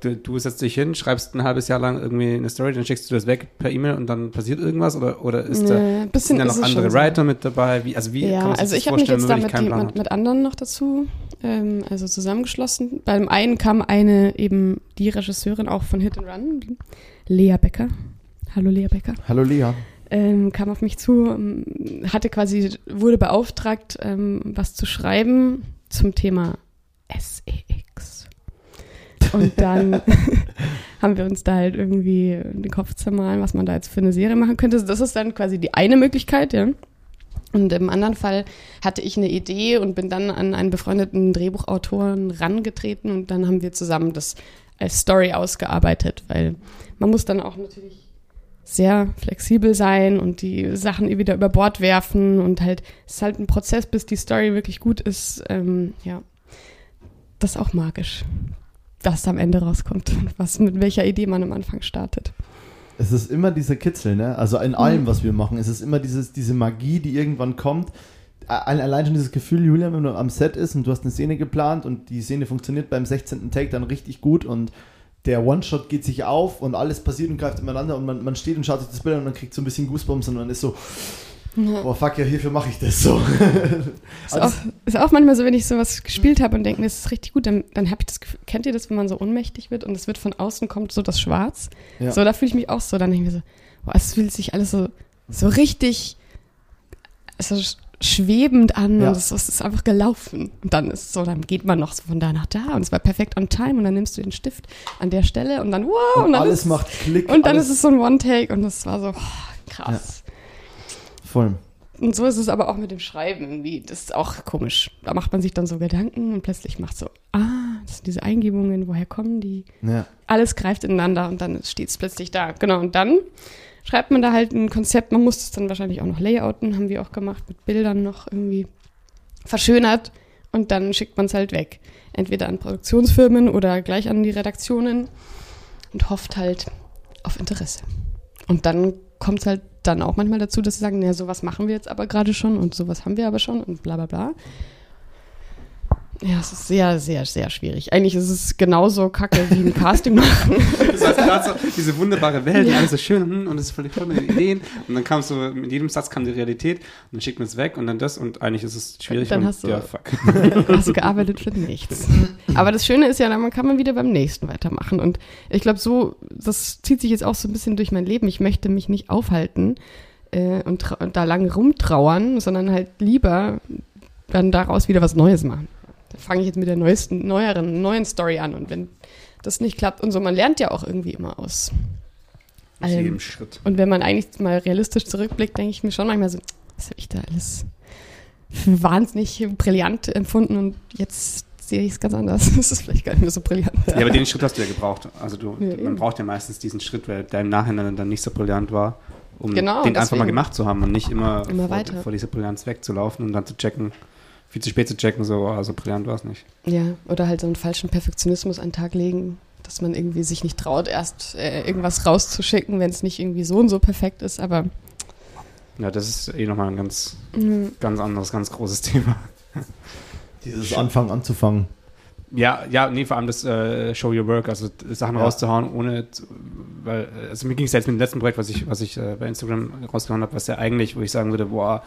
du, du setzt dich hin, schreibst ein halbes Jahr lang irgendwie eine Story, dann schickst du das weg per E-Mail und dann passiert irgendwas oder, oder ist da, Nee, sind da noch andere schon so. Writer mit dabei? Wie, also wie kann Ja, man sich also das ich habe mich vorstellen, jetzt da mit, Plan jemand, mit anderen noch dazu, ähm, also zusammengeschlossen. Beim einen kam eine eben die Regisseurin auch von Hit and Run, die Lea Becker. Hallo Lea Becker. Hallo Lea. ähm, kam auf mich zu, ähm, hatte quasi, wurde beauftragt, ähm, was zu schreiben zum Thema SEX. Und dann [LAUGHS] haben wir uns da halt irgendwie den Kopf zermahlen, was man da jetzt für eine Serie machen könnte. Das ist dann quasi die eine Möglichkeit, ja. Und im anderen Fall hatte ich eine Idee und bin dann an einen befreundeten Drehbuchautoren rangetreten und dann haben wir zusammen das als Story ausgearbeitet, weil man muss dann auch natürlich sehr flexibel sein und die Sachen wieder über Bord werfen und halt, es ist halt ein Prozess, bis die Story wirklich gut ist. Ähm, ja, das ist auch magisch, was am Ende rauskommt, [LAUGHS] was mit welcher Idee man am Anfang startet. Es ist immer dieser Kitzel, ne? Also in allem, was wir machen, es ist immer dieses, diese Magie, die irgendwann kommt. allein schon dieses Gefühl, Julian, wenn du am Set ist und du hast eine Szene geplant und die Szene funktioniert beim 16. Take dann richtig gut und der One-Shot geht sich auf und alles passiert und greift ineinander und man, man steht und schaut sich das Bild an und man kriegt so ein bisschen Goosebumps und man ist so, oh fuck, ja, hierfür mache ich das so. [LAUGHS] ist, auch, ist auch manchmal so, wenn ich sowas gespielt habe und denke, das ist richtig gut, dann, dann habe ich das Gefühl, kennt ihr das, wenn man so ohnmächtig wird und es wird von außen kommt so das Schwarz? Ja. So, da fühle ich mich auch so, dann denke ich mir so, boah, es fühlt sich alles so, so richtig so schwebend an ja. und es, es, ist einfach gelaufen. Und dann ist so, dann geht man noch so von da nach da und es war perfekt on time und dann nimmst du den Stift an der Stelle und dann wow und, und dann alles ist, macht Klick. Und dann ist es so ein One-Take und das war so oh, krass. Voll. Und so ist es aber auch mit dem Schreiben irgendwie. Das ist auch komisch. Da macht man sich dann so Gedanken und plötzlich macht so, ah, das sind diese Eingebungen, woher kommen die? Ja. Alles greift ineinander und dann steht es plötzlich da. Genau, und dann schreibt man da halt ein Konzept. Man muss es dann wahrscheinlich auch noch layouten, haben wir auch gemacht, mit Bildern noch irgendwie verschönert und dann schickt man es halt weg. Entweder an Produktionsfirmen oder gleich an die Redaktionen und hofft halt auf Interesse. Und dann kommt es halt dann auch manchmal dazu, dass sie sagen, naja, sowas machen wir jetzt aber gerade schon und sowas haben wir aber schon und bla bla bla. Ja, es ist sehr, sehr, sehr schwierig. Eigentlich ist es genauso kacke wie ein Casting machen. [LAUGHS] das heißt, gerade so diese wunderbare Welt, ja. alles so schön hm, und es ist völlig voll mit den Ideen. Und dann kam so, mit jedem Satz kam die Realität und dann schickt man es weg und dann das und eigentlich ist es schwierig. Dann und, hast du, ja, fuck. [LAUGHS] hast du gearbeitet für nichts. Aber das Schöne ist ja, dann kann man wieder beim nächsten weitermachen. Und ich glaube, so, das zieht sich jetzt auch so ein bisschen durch mein Leben. Ich möchte mich nicht aufhalten äh, und, und da lange rumtrauern, sondern halt lieber dann daraus wieder was Neues machen fange ich jetzt mit der neuesten, neueren, neuen Story an. Und wenn das nicht klappt und so, man lernt ja auch irgendwie immer aus. Aus jedem Schritt. Und wenn man eigentlich mal realistisch zurückblickt, denke ich mir schon manchmal so, was habe ich da alles wahnsinnig brillant empfunden und jetzt sehe ich es ganz anders. [LAUGHS] Das ist vielleicht gar nicht mehr so brillant. Ja, aber den Schritt hast du ja gebraucht. Also du, ja, man braucht ja meistens diesen Schritt, weil der im Nachhinein dann nicht so brillant war, um genau, den deswegen. einfach mal gemacht zu haben und nicht immer, immer vor, vor dieser Brillanz wegzulaufen und dann zu checken, viel zu spät zu checken, so, also brillant war es nicht. Ja, oder halt so einen falschen Perfektionismus an den Tag legen, dass man irgendwie sich nicht traut, erst äh, irgendwas rauszuschicken, wenn es nicht irgendwie so und so perfekt ist, aber. Ja, das ist eh nochmal ein ganz, mhm. ganz anderes, ganz großes Thema. Dieses Anfangen anzufangen. Ja, ja, nee, vor allem das äh, Show Your Work, also Sachen ja. rauszuhauen, ohne, weil, also mir ging es jetzt mit dem letzten Projekt, was ich, was ich äh, bei Instagram rausgehauen habe, was ja eigentlich, wo ich sagen würde, boah,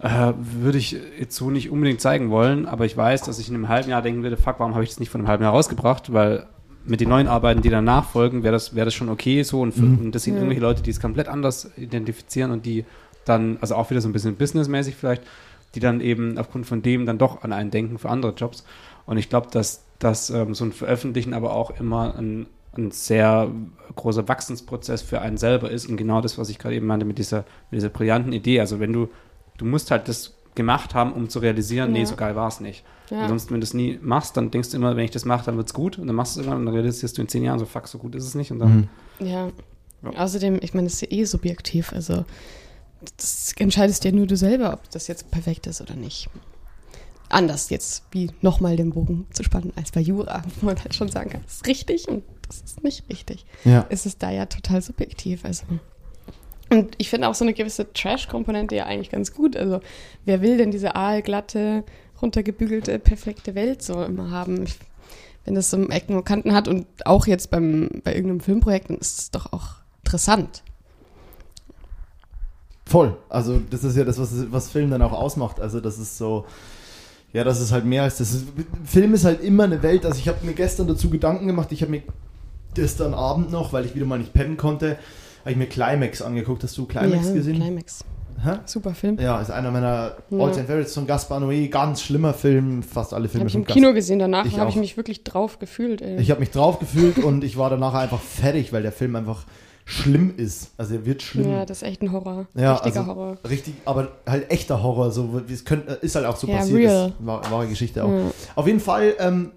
äh, würde ich jetzt so nicht unbedingt zeigen wollen, aber ich weiß, dass ich in einem halben Jahr denken würde, fuck, warum habe ich das nicht vor einem halben Jahr rausgebracht, weil mit den neuen Arbeiten, die danach folgen, wäre das, wär das schon okay so und, für, mhm. und das sind ja. irgendwelche Leute, die es komplett anders identifizieren und die dann, also auch wieder so ein bisschen businessmäßig vielleicht, die dann eben aufgrund von dem dann doch an einen denken für andere Jobs. Und ich glaube, dass, dass ähm, so ein Veröffentlichen aber auch immer ein, ein sehr großer Wachsensprozess für einen selber ist und genau das, was ich gerade eben meinte mit dieser, mit dieser brillanten Idee. Also wenn du du musst halt das gemacht haben, um zu realisieren, ja. nee, so geil war es nicht. Ja. Ansonsten, wenn du es nie machst, dann denkst du immer, wenn ich das mache, dann wird es gut. Und dann machst du es irgendwann und dann realisierst du in zehn Jahren so, fuck, so gut ist es nicht. Und dann, mhm. ja. ja. Außerdem, ich meine, das ist ja eh subjektiv. Also, das entscheidest ja nur du selber, ob das jetzt perfekt ist oder nicht. Anders jetzt, wie nochmal den Bogen zu spannen, als bei Jura, [LAUGHS] wo man halt schon sagen kann, das ist richtig und das ist nicht richtig. Ja. Es ist da ja total subjektiv. Also. Und ich finde auch so eine gewisse Trash-Komponente ja eigentlich ganz gut. Also, wer will denn diese aalglatte, runtergebügelte, perfekte Welt so immer haben? Wenn das so Ecken und Kanten hat und auch jetzt beim, bei irgendeinem Filmprojekt, dann ist es doch auch interessant. Voll. Also, das ist ja das, was, was Film dann auch ausmacht. Also, das ist so. Ja, das ist halt mehr als das. Film ist halt immer eine Welt. Also, ich habe mir gestern dazu Gedanken gemacht. Ich habe mir gestern Abend noch, weil ich wieder mal nicht pennen konnte, habe ich mir Climax angeguckt. Hast du Climax ja, gesehen? Climax. Hä? Super Film. Ja, ist einer meiner ja. All-Time Favorites von Gaspar Noé. Ganz schlimmer Film. Fast alle Filme Habe ich im Kino gesehen. Danach habe ich mich wirklich drauf gefühlt. Ey. Ich habe mich drauf gefühlt [LAUGHS] und ich war danach einfach fertig, weil der Film einfach schlimm ist. Also er wird schlimm. Ja, das ist echt ein Horror. Ja, Richtiger also Horror. Richtig, aber halt echter Horror. So, es könnte, ist halt auch so ja, passiert. Real. Das war, wahre Geschichte auch. Ja. Auf jeden Fall, ähm,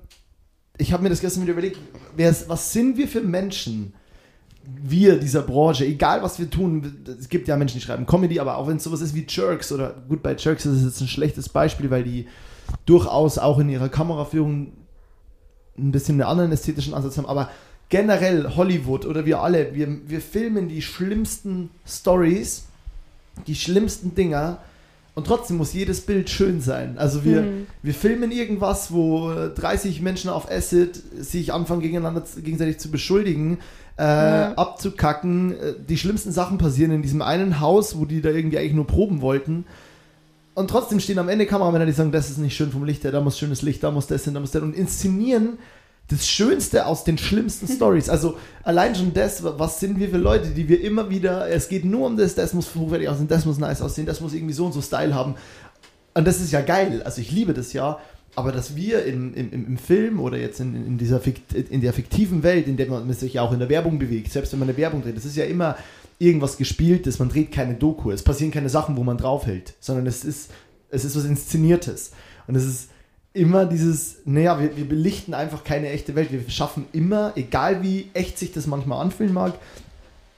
ich habe mir das gestern wieder überlegt, was sind wir für Menschen? Wir dieser Branche, egal was wir tun, es gibt ja Menschen, die schreiben Comedy, aber auch wenn es sowas ist wie Jerks oder gut, bei Jerks ist es jetzt ein schlechtes Beispiel, weil die durchaus auch in ihrer Kameraführung ein bisschen einen anderen ästhetischen Ansatz haben, aber generell Hollywood oder wir alle, wir, wir filmen die schlimmsten Stories, die schlimmsten Dinger Und trotzdem muss jedes Bild schön sein. Also wir, Mhm. wir filmen irgendwas, wo äh, 30 Menschen auf Acid sich anfangen gegeneinander gegenseitig zu beschuldigen, äh, Ja. abzukacken. Äh, Die schlimmsten Sachen passieren in diesem einen Haus, wo die da irgendwie eigentlich nur proben wollten. Und trotzdem stehen am Ende Kameramänner, die sagen, das ist nicht schön vom Licht her, da muss schönes Licht, da muss das hin, da muss das und inszenieren das Schönste aus den schlimmsten [LAUGHS] Stories. Also allein schon das, was sind wir für Leute, die wir immer wieder, es geht nur um das, das muss hochwertig aussehen, das muss nice aussehen, das muss irgendwie so und so Style haben. Und das ist ja geil, also ich liebe das ja, aber dass wir im, im, im im Film oder jetzt in, in, dieser Fikt, in der fiktiven Welt, in der man sich ja auch in der Werbung bewegt, selbst wenn man eine Werbung dreht, das ist ja immer irgendwas gespieltes, man dreht keine Doku, es passieren keine Sachen, wo man draufhält, sondern es ist, es ist was Inszeniertes. Und es ist immer dieses, naja, wir, wir belichten einfach keine echte Welt. Wir schaffen immer, egal wie echt sich das manchmal anfühlen mag,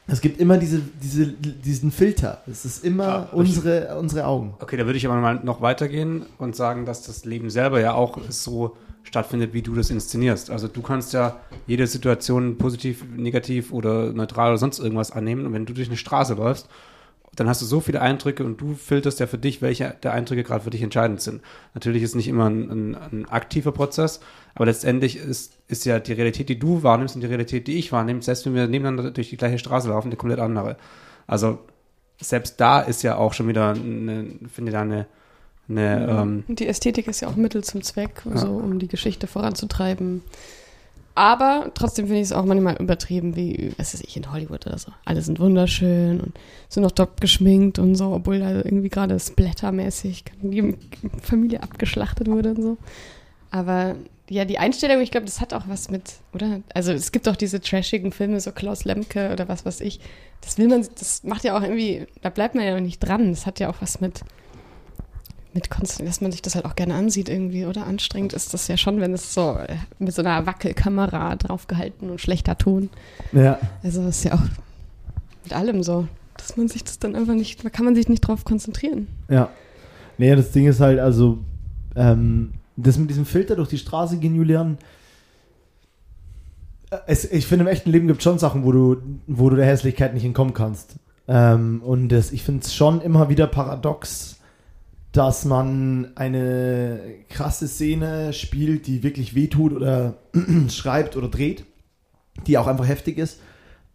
es gibt immer diese, diese, diesen Filter. Es ist immer Ah, unsere, unsere Augen. Okay, da würde ich aber mal noch weitergehen und sagen, dass das Leben selber ja auch so stattfindet, wie du das inszenierst. Also du kannst ja jede Situation positiv, negativ oder neutral oder sonst irgendwas annehmen. Und wenn du durch eine Straße läufst, dann hast du so viele Eindrücke und du filterst ja für dich, welche der Eindrücke gerade für dich entscheidend sind. Natürlich ist nicht immer ein, ein, ein aktiver Prozess, aber letztendlich ist, ist ja die Realität, die du wahrnimmst und die Realität, die ich wahrnehme, selbst wenn wir nebeneinander durch die gleiche Straße laufen, eine komplett andere. Also selbst da ist ja auch schon wieder, eine, finde ich da eine, eine ähm, Und die Ästhetik ist ja auch Mittel zum Zweck, so, um die Geschichte voranzutreiben. Aber trotzdem finde ich es auch manchmal übertrieben, wie, was weiß ich, in Hollywood oder so. Alle sind wunderschön und sind noch top geschminkt und so, obwohl da irgendwie gerade splattermäßig die Familie abgeschlachtet wurde und so. Aber ja, die Einstellung, ich glaube, das hat auch was mit, oder? Also es gibt auch diese trashigen Filme, so Klaus Lemke oder was weiß ich. Das will man, das macht ja auch irgendwie, da bleibt man ja noch nicht dran. Das hat ja auch was mit, mit Konst dass man sich das halt auch gerne ansieht irgendwie, oder? Anstrengend ist das ja schon, wenn es so äh, mit so einer Wackelkamera draufgehalten und schlechter Ton. Ja. Also das ist ja auch mit allem so, dass man sich das dann einfach nicht, da kann man sich nicht drauf konzentrieren. Ja. Nee, das Ding ist halt, also, ähm, das mit diesem Filter durch die Straße gehen, Julian. äh, Es, ich finde, im echten Leben gibt es schon Sachen, wo du, wo du der Hässlichkeit nicht entkommen kannst. Ähm, und das, ich finde es schon immer wieder paradox, dass man eine krasse Szene spielt, die wirklich wehtut oder [CLEARS THROAT] schreibt oder dreht, die auch einfach heftig ist.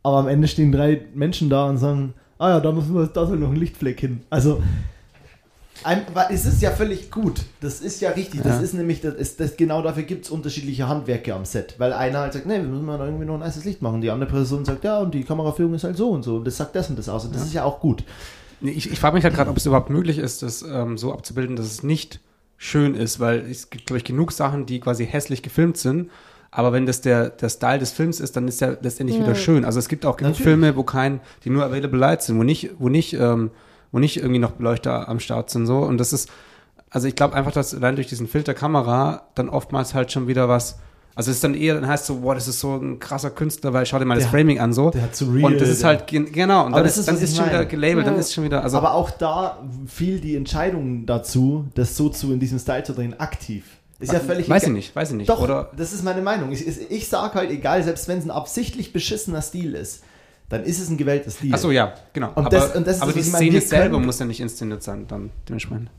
Aber am Ende stehen drei Menschen da und sagen, ah ja, da müssen wir, da soll noch ein Lichtfleck hin. Also ein, es ist ja völlig gut. Das ist ja richtig. Das Ja. ist nämlich, das ist, das, genau dafür gibt es unterschiedliche Handwerke am Set. Weil einer halt sagt, nee, wir müssen mal irgendwie noch ein nices Licht machen. Die andere Person sagt, ja, und die Kameraführung ist halt so und so. Und das sagt das und das aus. Und das ist ja auch gut. Nee, Ich, ich frage mich halt gerade, ob es überhaupt möglich ist, das ähm, so abzubilden, dass es nicht schön ist, weil es gibt, glaube ich, genug Sachen, die quasi hässlich gefilmt sind. Aber wenn das der, der Style des Films ist, dann ist der letztendlich Ja. wieder schön. Also es gibt auch genug. Filme, wo kein, die nur available light sind, wo nicht, wo nicht, ähm, wo nicht irgendwie noch Beleuchter am Start sind so. Und das ist, also ich glaube einfach, dass allein durch diesen Filter Kamera dann oftmals halt schon wieder was, also es ist dann eher, dann heißt so, boah, das ist so ein krasser Künstler, weil schau dir mal das Der- Framing an so. der hat so real, Und das ist halt, gen- genau, und dann das ist, ist, dann ist ich schon wieder gelabelt, dann Ja. ist schon wieder, also. Aber auch da fiel die Entscheidung dazu, das so zu in diesem Style zu drehen, aktiv. Ist ja völlig Weiß ich egal. nicht, weiß ich nicht. Doch, Oder das ist meine Meinung. Ich, ich, ich sag halt, egal, selbst wenn es ein absichtlich beschissener Stil ist, dann ist es ein gewählter Stil. Achso, ja, genau. Und aber das- und das aber das, die ich meine, Szene selber können- muss ja nicht inszeniert sein, dann dementsprechend.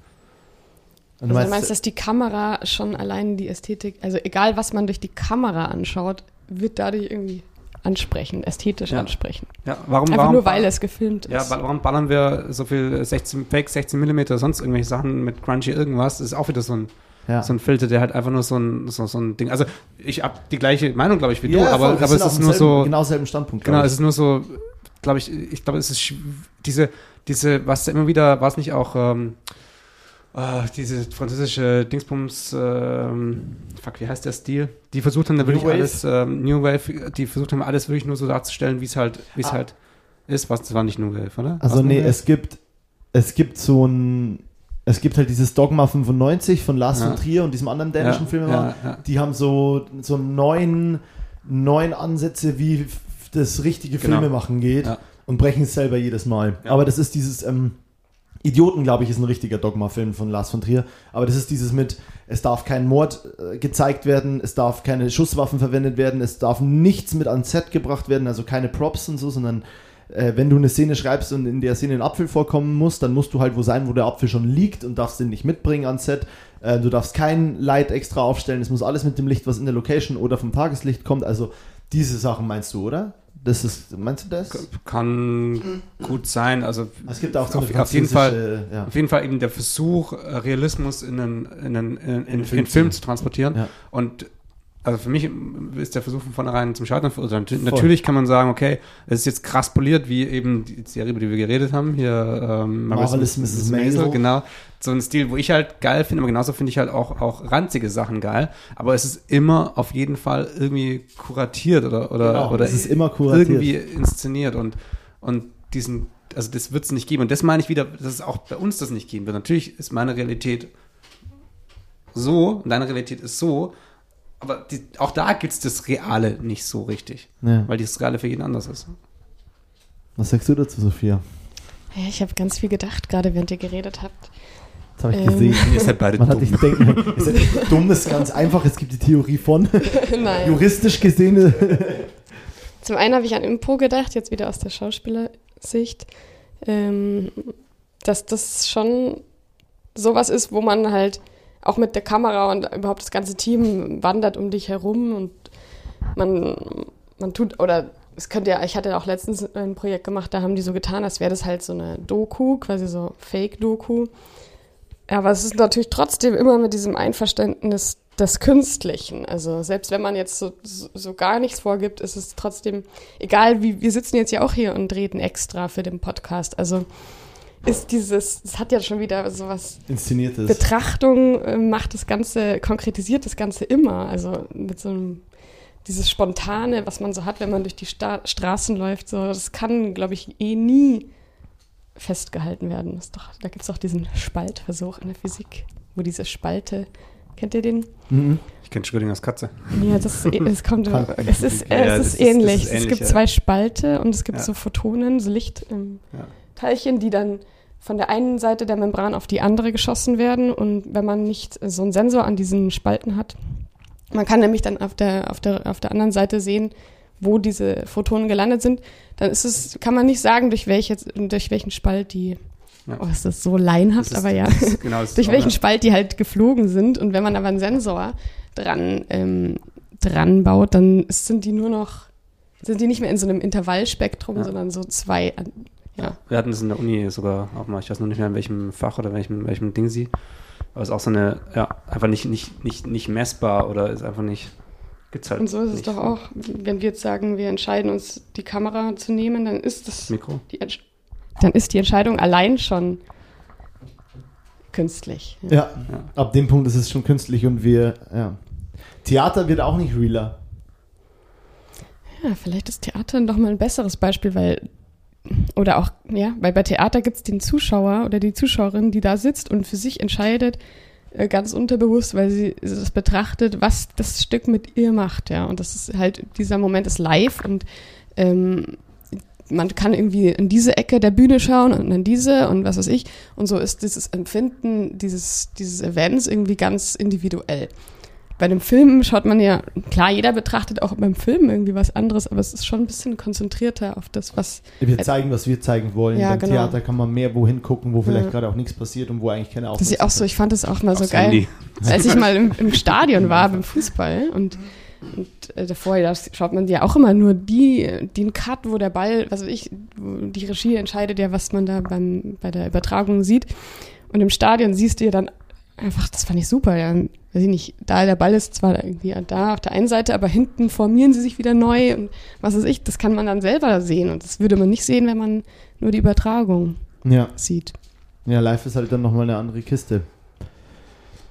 Und Also du meinst, dass die Kamera schon allein die Ästhetik, also egal was man durch die Kamera anschaut, wird dadurch irgendwie ansprechen, ästhetisch Ja. ansprechen. Ja, warum, Einfach warum, nur, weil es gefilmt ja, ist. wa- warum ballern wir so viel 16, Fake 16 mm, sonst irgendwelche Sachen mit Crunchy irgendwas? Das ist auch wieder so ein, ja. so ein Filter, der halt einfach nur so ein, so, so ein Ding. Also ich habe die gleiche Meinung, glaube ich, wie ja, du, aber, aber es ist nur selben, so. Genau selben Standpunkt. Genau, glaub es ist nur so, glaube ich, ich glaube, es ist diese, diese, was immer wieder, war es nicht auch, ähm, ah, diese französische Dingsbums, ähm, fuck, wie heißt der Stil? Die versucht haben da wirklich Wave? alles, ähm, New Wave, die versucht haben alles wirklich nur so darzustellen, wie es halt, wie es Ah. halt ist. Was, das war nicht New Wave, oder? Also War's nee, es gibt, es gibt so ein, es gibt halt dieses Dogma 95 von Lars Ja. von Trier und diesem anderen dänischen ja, Filmemacher. ja, ja. Die haben so, so neun, neun Ansätze, wie das richtige Genau. Filmemachen geht Ja. und brechen es selber jedes Mal. Ja. Aber das ist dieses, ähm, Idioten, glaube ich, ist ein richtiger Dogma-Film von Lars von Trier. Aber das ist dieses mit, es darf kein Mord äh, gezeigt werden, es darf keine Schusswaffen verwendet werden, es darf nichts mit ans Set gebracht werden, also keine Props und so, sondern äh, wenn du eine Szene schreibst und in der Szene ein Apfel vorkommen muss, dann musst du halt wo sein, wo der Apfel schon liegt und darfst den nicht mitbringen ans Set. Äh, du darfst kein Light extra aufstellen, es muss alles mit dem Licht, was in der Location oder vom Tageslicht kommt. Also diese Sachen meinst du, oder? Das ist, meinst du das? Kann gut sein. Also Es gibt auch so auf, auf jeden Fall, ja. auf jeden Fall eben der Versuch, äh, Realismus in einen, in einen, in, in, Film Film zu- transportieren. Ja. Und also für mich ist der Versuch von vornherein zum Scheitern verurteilt. Nat- Natürlich kann man sagen, okay, es ist jetzt krass poliert, wie eben die Serie, über die wir geredet haben, hier ähm, Marvelous Mrs. Maisel. genau. So ein Stil, wo ich halt geil finde, aber genauso finde ich halt auch, auch ranzige Sachen geil. Aber es ist immer auf jeden Fall irgendwie kuratiert oder, oder, Genau, oder es ist immer kuratiert. irgendwie inszeniert und, und diesen, also das wird es nicht geben. Und das meine ich wieder, dass es auch bei uns das nicht geben wird. Natürlich ist meine Realität so und deine Realität ist so, aber die, auch da gibt es das Reale nicht so richtig, Ja. weil das Reale für jeden anders ist. Was sagst du dazu, Sophia? Ja, ich habe ganz viel gedacht, gerade während ihr geredet habt. Das habe ich Ähm. gesehen. Ihr seid beide Man hat dumm. nicht denken, [LAUGHS] ist ja nicht dumm, das ist ganz einfach. Es gibt die Theorie von [LAUGHS] juristisch gesehen. [LAUGHS] Zum einen habe ich an Impro gedacht, jetzt wieder aus der Schauspielersicht, ähm, dass das schon sowas ist, wo man halt auch mit der Kamera und überhaupt das ganze Team wandert um dich herum und man, man tut, oder es könnte ja, ich hatte auch letztens ein Projekt gemacht, da haben die so getan, als wäre das halt so eine Doku, quasi so Fake-Doku. Aber es ist natürlich trotzdem immer mit diesem Einverständnis des Künstlichen. Also selbst wenn man jetzt so, so, so gar nichts vorgibt, ist es trotzdem, egal wie, wir sitzen jetzt ja auch hier und reden extra für den Podcast. Also ist dieses, es hat ja schon wieder sowas, Inszeniertes. Betrachtung äh, macht das Ganze, konkretisiert das Ganze immer. Also mit so einem, dieses Spontane, was man so hat, wenn man durch die Sta Straßen läuft, so, das kann, glaube ich, eh nie festgehalten werden. Das doch, da gibt es doch diesen Spaltversuch in der Physik, wo diese Spalte, kennt ihr den? Mhm. Ich kenne Schrödingers Katze. Ja, das, es kommt, [LAUGHS] es ist, äh, ja, es ist ist- ähnlich. ist es ähnlich, gibt ja. zwei Spalte und es gibt Ja. so Photonen, so Lichtteilchen. Teilchen, die dann von der einen Seite der Membran auf die andere geschossen werden und wenn man nicht so einen Sensor an diesen Spalten hat, man kann nämlich dann auf der, auf der, auf der anderen Seite sehen, wo diese Photonen gelandet sind, dann ist es, kann man nicht sagen, durch, welche, durch welchen Spalt die, Ja. oh, ist das so laienhaft, Das ist- aber ja, ist- genau, [LAUGHS] durch welchen eine- Spalt die halt geflogen sind. Und wenn man aber einen Sensor dran, ähm, dran baut, dann sind die nur noch, sind die nicht mehr in so einem Intervallspektrum, Ja. sondern so zwei, an- ja. Wir hatten das in der Uni sogar auch mal, ich weiß noch nicht mehr in welchem Fach oder welchem, welchem Ding sie. Aber es ist auch so eine, ja, einfach nicht, nicht, nicht, nicht messbar oder ist einfach nicht, halt Und so ist es doch auch, wenn wir jetzt sagen, wir entscheiden uns, die Kamera zu nehmen, dann ist das, Mikro. die, dann ist die Entscheidung allein schon künstlich. Ja. Ja, Ja. ab dem Punkt ist es schon künstlich und wir, ja. Theater wird auch nicht realer. Ja, vielleicht ist Theater doch mal ein besseres Beispiel, weil, oder auch, ja, weil bei Theater gibt es den Zuschauer oder die Zuschauerin, die da sitzt und für sich entscheidet, ganz unterbewusst, weil sie das betrachtet, was das Stück mit ihr macht, ja. Und das ist halt, dieser Moment ist live und ähm, man kann irgendwie in diese Ecke der Bühne schauen und in diese und was weiß ich. Und so ist dieses Empfinden dieses, dieses Events irgendwie ganz individuell. Bei dem Film schaut man ja, klar, jeder betrachtet auch beim Film irgendwie was anderes, aber es ist schon ein bisschen konzentrierter auf das, was. Wir zeigen, was wir zeigen wollen. Ja, Beim genau. Theater kann man mehr wohin gucken, wo vielleicht Ja. gerade auch nichts passiert und wo eigentlich keine Das ist ja auch so, ich fand das auch mal so geil. Handy. Als ich mal im, im [LAUGHS] Stadion war beim Fußball und, und äh, davor da schaut man ja auch immer nur die, den Cut, wo der Ball, was weiß ich, wo die Regie entscheidet ja, was man da beim, bei der Übertragung sieht. Und im Stadion siehst du ja dann einfach, das fand ich super, ja. Weiß ich nicht, da der Ball ist zwar irgendwie da auf der einen Seite, aber hinten formieren sie sich wieder neu und was weiß ich, das kann man dann selber sehen und das würde man nicht sehen, wenn man nur die Übertragung Ja. sieht. Ja, live ist halt dann nochmal eine andere Kiste.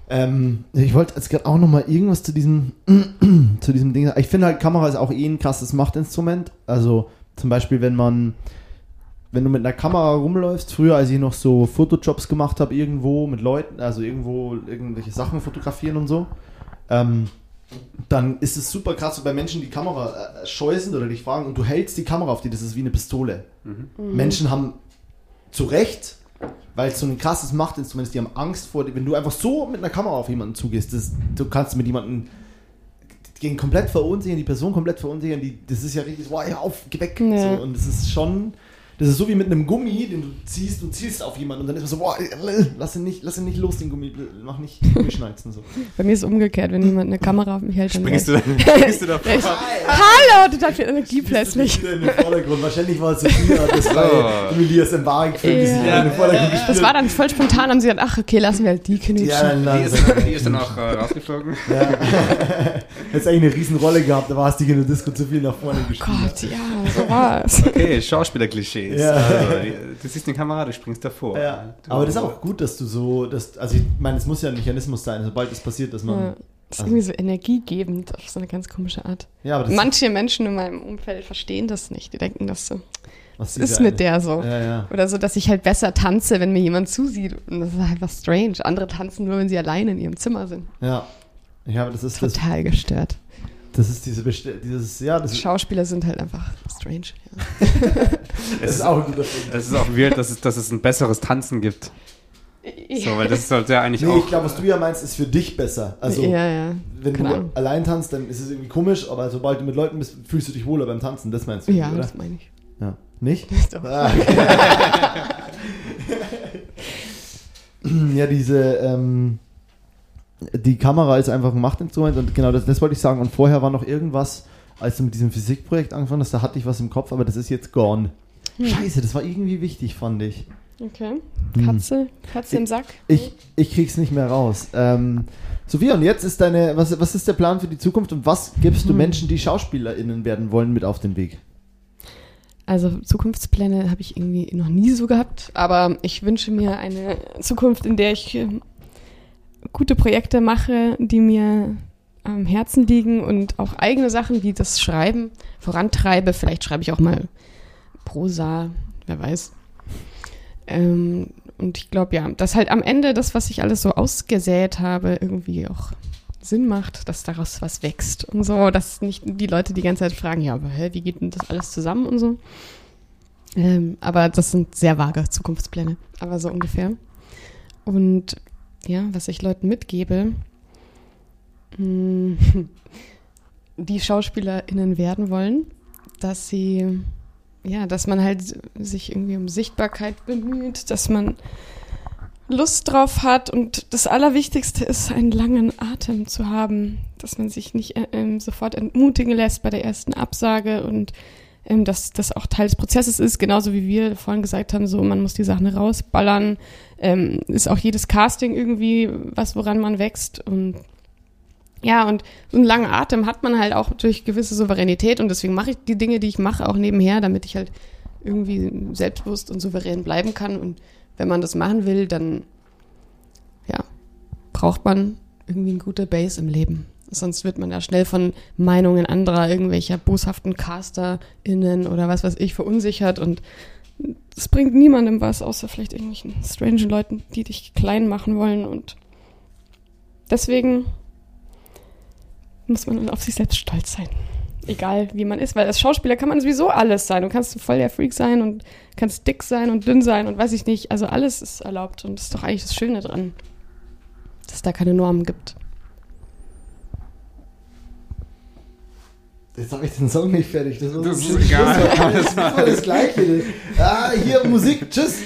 Ähm, ich wollte jetzt gerade auch nochmal irgendwas zu diesem, [CLEARS THROAT] zu diesem Ding sagen. Ich finde halt, Kamera ist auch eh ein krasses Machtinstrument. Also zum Beispiel, wenn man, wenn du mit einer Kamera rumläufst, früher als ich noch so Fotojobs gemacht habe, irgendwo mit Leuten, also irgendwo irgendwelche Sachen fotografieren und so, ähm, dann ist es super krass, so bei Menschen, die Kamera äh, scheu sind oder dich fragen und du hältst die Kamera auf die, das ist wie eine Pistole. Menschen haben zu Recht, weil es so ein krasses Machtinstrument ist, die haben Angst vor, wenn du einfach so mit einer Kamera auf jemanden zugehst, das, du kannst mit jemandem gegen komplett verunsichern, die Person komplett verunsichern, die, das ist ja richtig, wow, ja, auf, geh weg. Ja. So, und das ist schon, Das ist so wie mit einem Gummi, den du ziehst, du zielst auf jemanden und dann ist man so, boah, äh, lass ihn nicht, lass ihn nicht los, den Gummi, mach nicht Gummischnalzen [LAUGHS] so. Bei mir ist es umgekehrt, wenn jemand eine Kamera auf mich hält, dann Springst du, springst du da [LAUGHS] Ja, ich- Hallo, total viel Energie plötzlich. Wieder in den Vordergrund. Wahrscheinlich war es Sophia, [LAUGHS] das war Embark gefilmt, die sich Ja. in den Vordergrund gespielt Das war dann voll spontan, haben sie gesagt, ach okay, lassen wir halt die knutschen. Ja, dann Die ist, dann- die dann auch äh, rausgeflogen. Hättest eigentlich eine riesen Rolle gehabt, da warst du in der Disco zu viel nach vorne gespielt. Gott, ja, so war's. Okay, Schauspieler-Klischees. Ja. Also, [LAUGHS] du siehst die Kamera, du springst davor. Ja, Du- aber das ist auch gut, dass du so, dass, also ich meine, es muss ja ein Mechanismus sein, sobald es passiert, dass man, Ja. Das ist irgendwie so energiegebend auf so eine ganz komische Art. ja, aber das Manche Menschen in meinem Umfeld verstehen das nicht. Die denken, das so, was ist mit der so? Ja, ja. Oder so, dass ich halt besser tanze, wenn mir jemand zusieht. Und das ist einfach strange. Andere tanzen nur, wenn sie alleine in ihrem Zimmer sind. Ja. Ja, aber das ist das, Total gestört. Das ist diese Beste dieses, ja, das Schauspieler sind halt einfach strange. Ja. [LAUGHS] das ist auch ein guter Film. Es ist auch weird, dass es, dass es ein besseres Tanzen gibt. So, weil das sollte ja eigentlich Nee, auch. ich glaube, was du ja meinst, ist für dich besser. Also, ja, ja. wenn keine du Ahnung. allein tanzt, dann ist es irgendwie komisch, aber sobald du mit Leuten bist, fühlst du dich wohler beim Tanzen. Das meinst du, Ja, oder? das meine ich. Ja. Nicht? [LAUGHS] Doch. Ah, okay. [LAUGHS] ja, diese, ähm, die Kamera ist einfach ein Machtinstrument und genau das, das wollte ich sagen. Und vorher war noch irgendwas, als du mit diesem Physikprojekt angefangen hast, da hatte ich was im Kopf, aber das ist jetzt gone. Hm. Scheiße, das war irgendwie wichtig, fand ich. Okay. Hm. Katze, Katze im Sack. Ich, ich krieg's nicht mehr raus. Ähm, Sophia, und jetzt ist deine, was, was ist der Plan für die Zukunft und was gibst du Hm. Menschen, die SchauspielerInnen werden wollen, mit auf den Weg? Also Zukunftspläne habe ich irgendwie noch nie so gehabt, aber ich wünsche mir eine Zukunft, in der ich gute Projekte mache, die mir am Herzen liegen und auch eigene Sachen wie das Schreiben vorantreibe. Vielleicht schreibe ich auch mal Prosa, wer weiß. Ähm, und ich glaube ja, dass halt am Ende das, was ich alles so ausgesät habe, irgendwie auch Sinn macht, dass daraus was wächst und so, dass nicht die Leute die ganze Zeit fragen, ja, aber hä, wie geht denn das alles zusammen und so. Ähm, aber das sind sehr vage Zukunftspläne, aber so ungefähr. Und ja, was ich Leuten mitgebe, mh, [LAUGHS] die SchauspielerInnen werden wollen, dass sie, ja, dass man halt sich irgendwie um Sichtbarkeit bemüht, dass man Lust drauf hat und das Allerwichtigste ist, einen langen Atem zu haben, dass man sich nicht äh, ähm, sofort entmutigen lässt bei der ersten Absage und ähm, dass das auch Teil des Prozesses ist, genauso wie wir vorhin gesagt haben, so man muss die Sachen rausballern, ähm, ist auch jedes Casting irgendwie was, woran man wächst. Und ja, und so einen langen Atem hat man halt auch durch gewisse Souveränität. Und deswegen mache ich die Dinge, die ich mache, auch nebenher, damit ich halt irgendwie selbstbewusst und souverän bleiben kann. Und wenn man das machen will, dann ja, braucht man irgendwie eine gute Base im Leben. Sonst wird man ja schnell von Meinungen anderer, irgendwelcher boshaften CasterInnen oder was weiß ich, verunsichert und das bringt niemandem was, außer vielleicht irgendwelchen strangen Leuten, die dich klein machen wollen und deswegen muss man auf sich selbst stolz sein. Egal wie man ist, weil als Schauspieler kann man sowieso alles sein. Du kannst voll der Freak sein und kannst dick sein und dünn sein und weiß ich nicht. Also alles ist erlaubt und das ist doch eigentlich das Schöne dran, dass es da keine Normen gibt. Jetzt habe ich den Song nicht fertig. Das, Das ist egal. Das ist immer das Gleiche. Ah, hier Musik. Tschüss.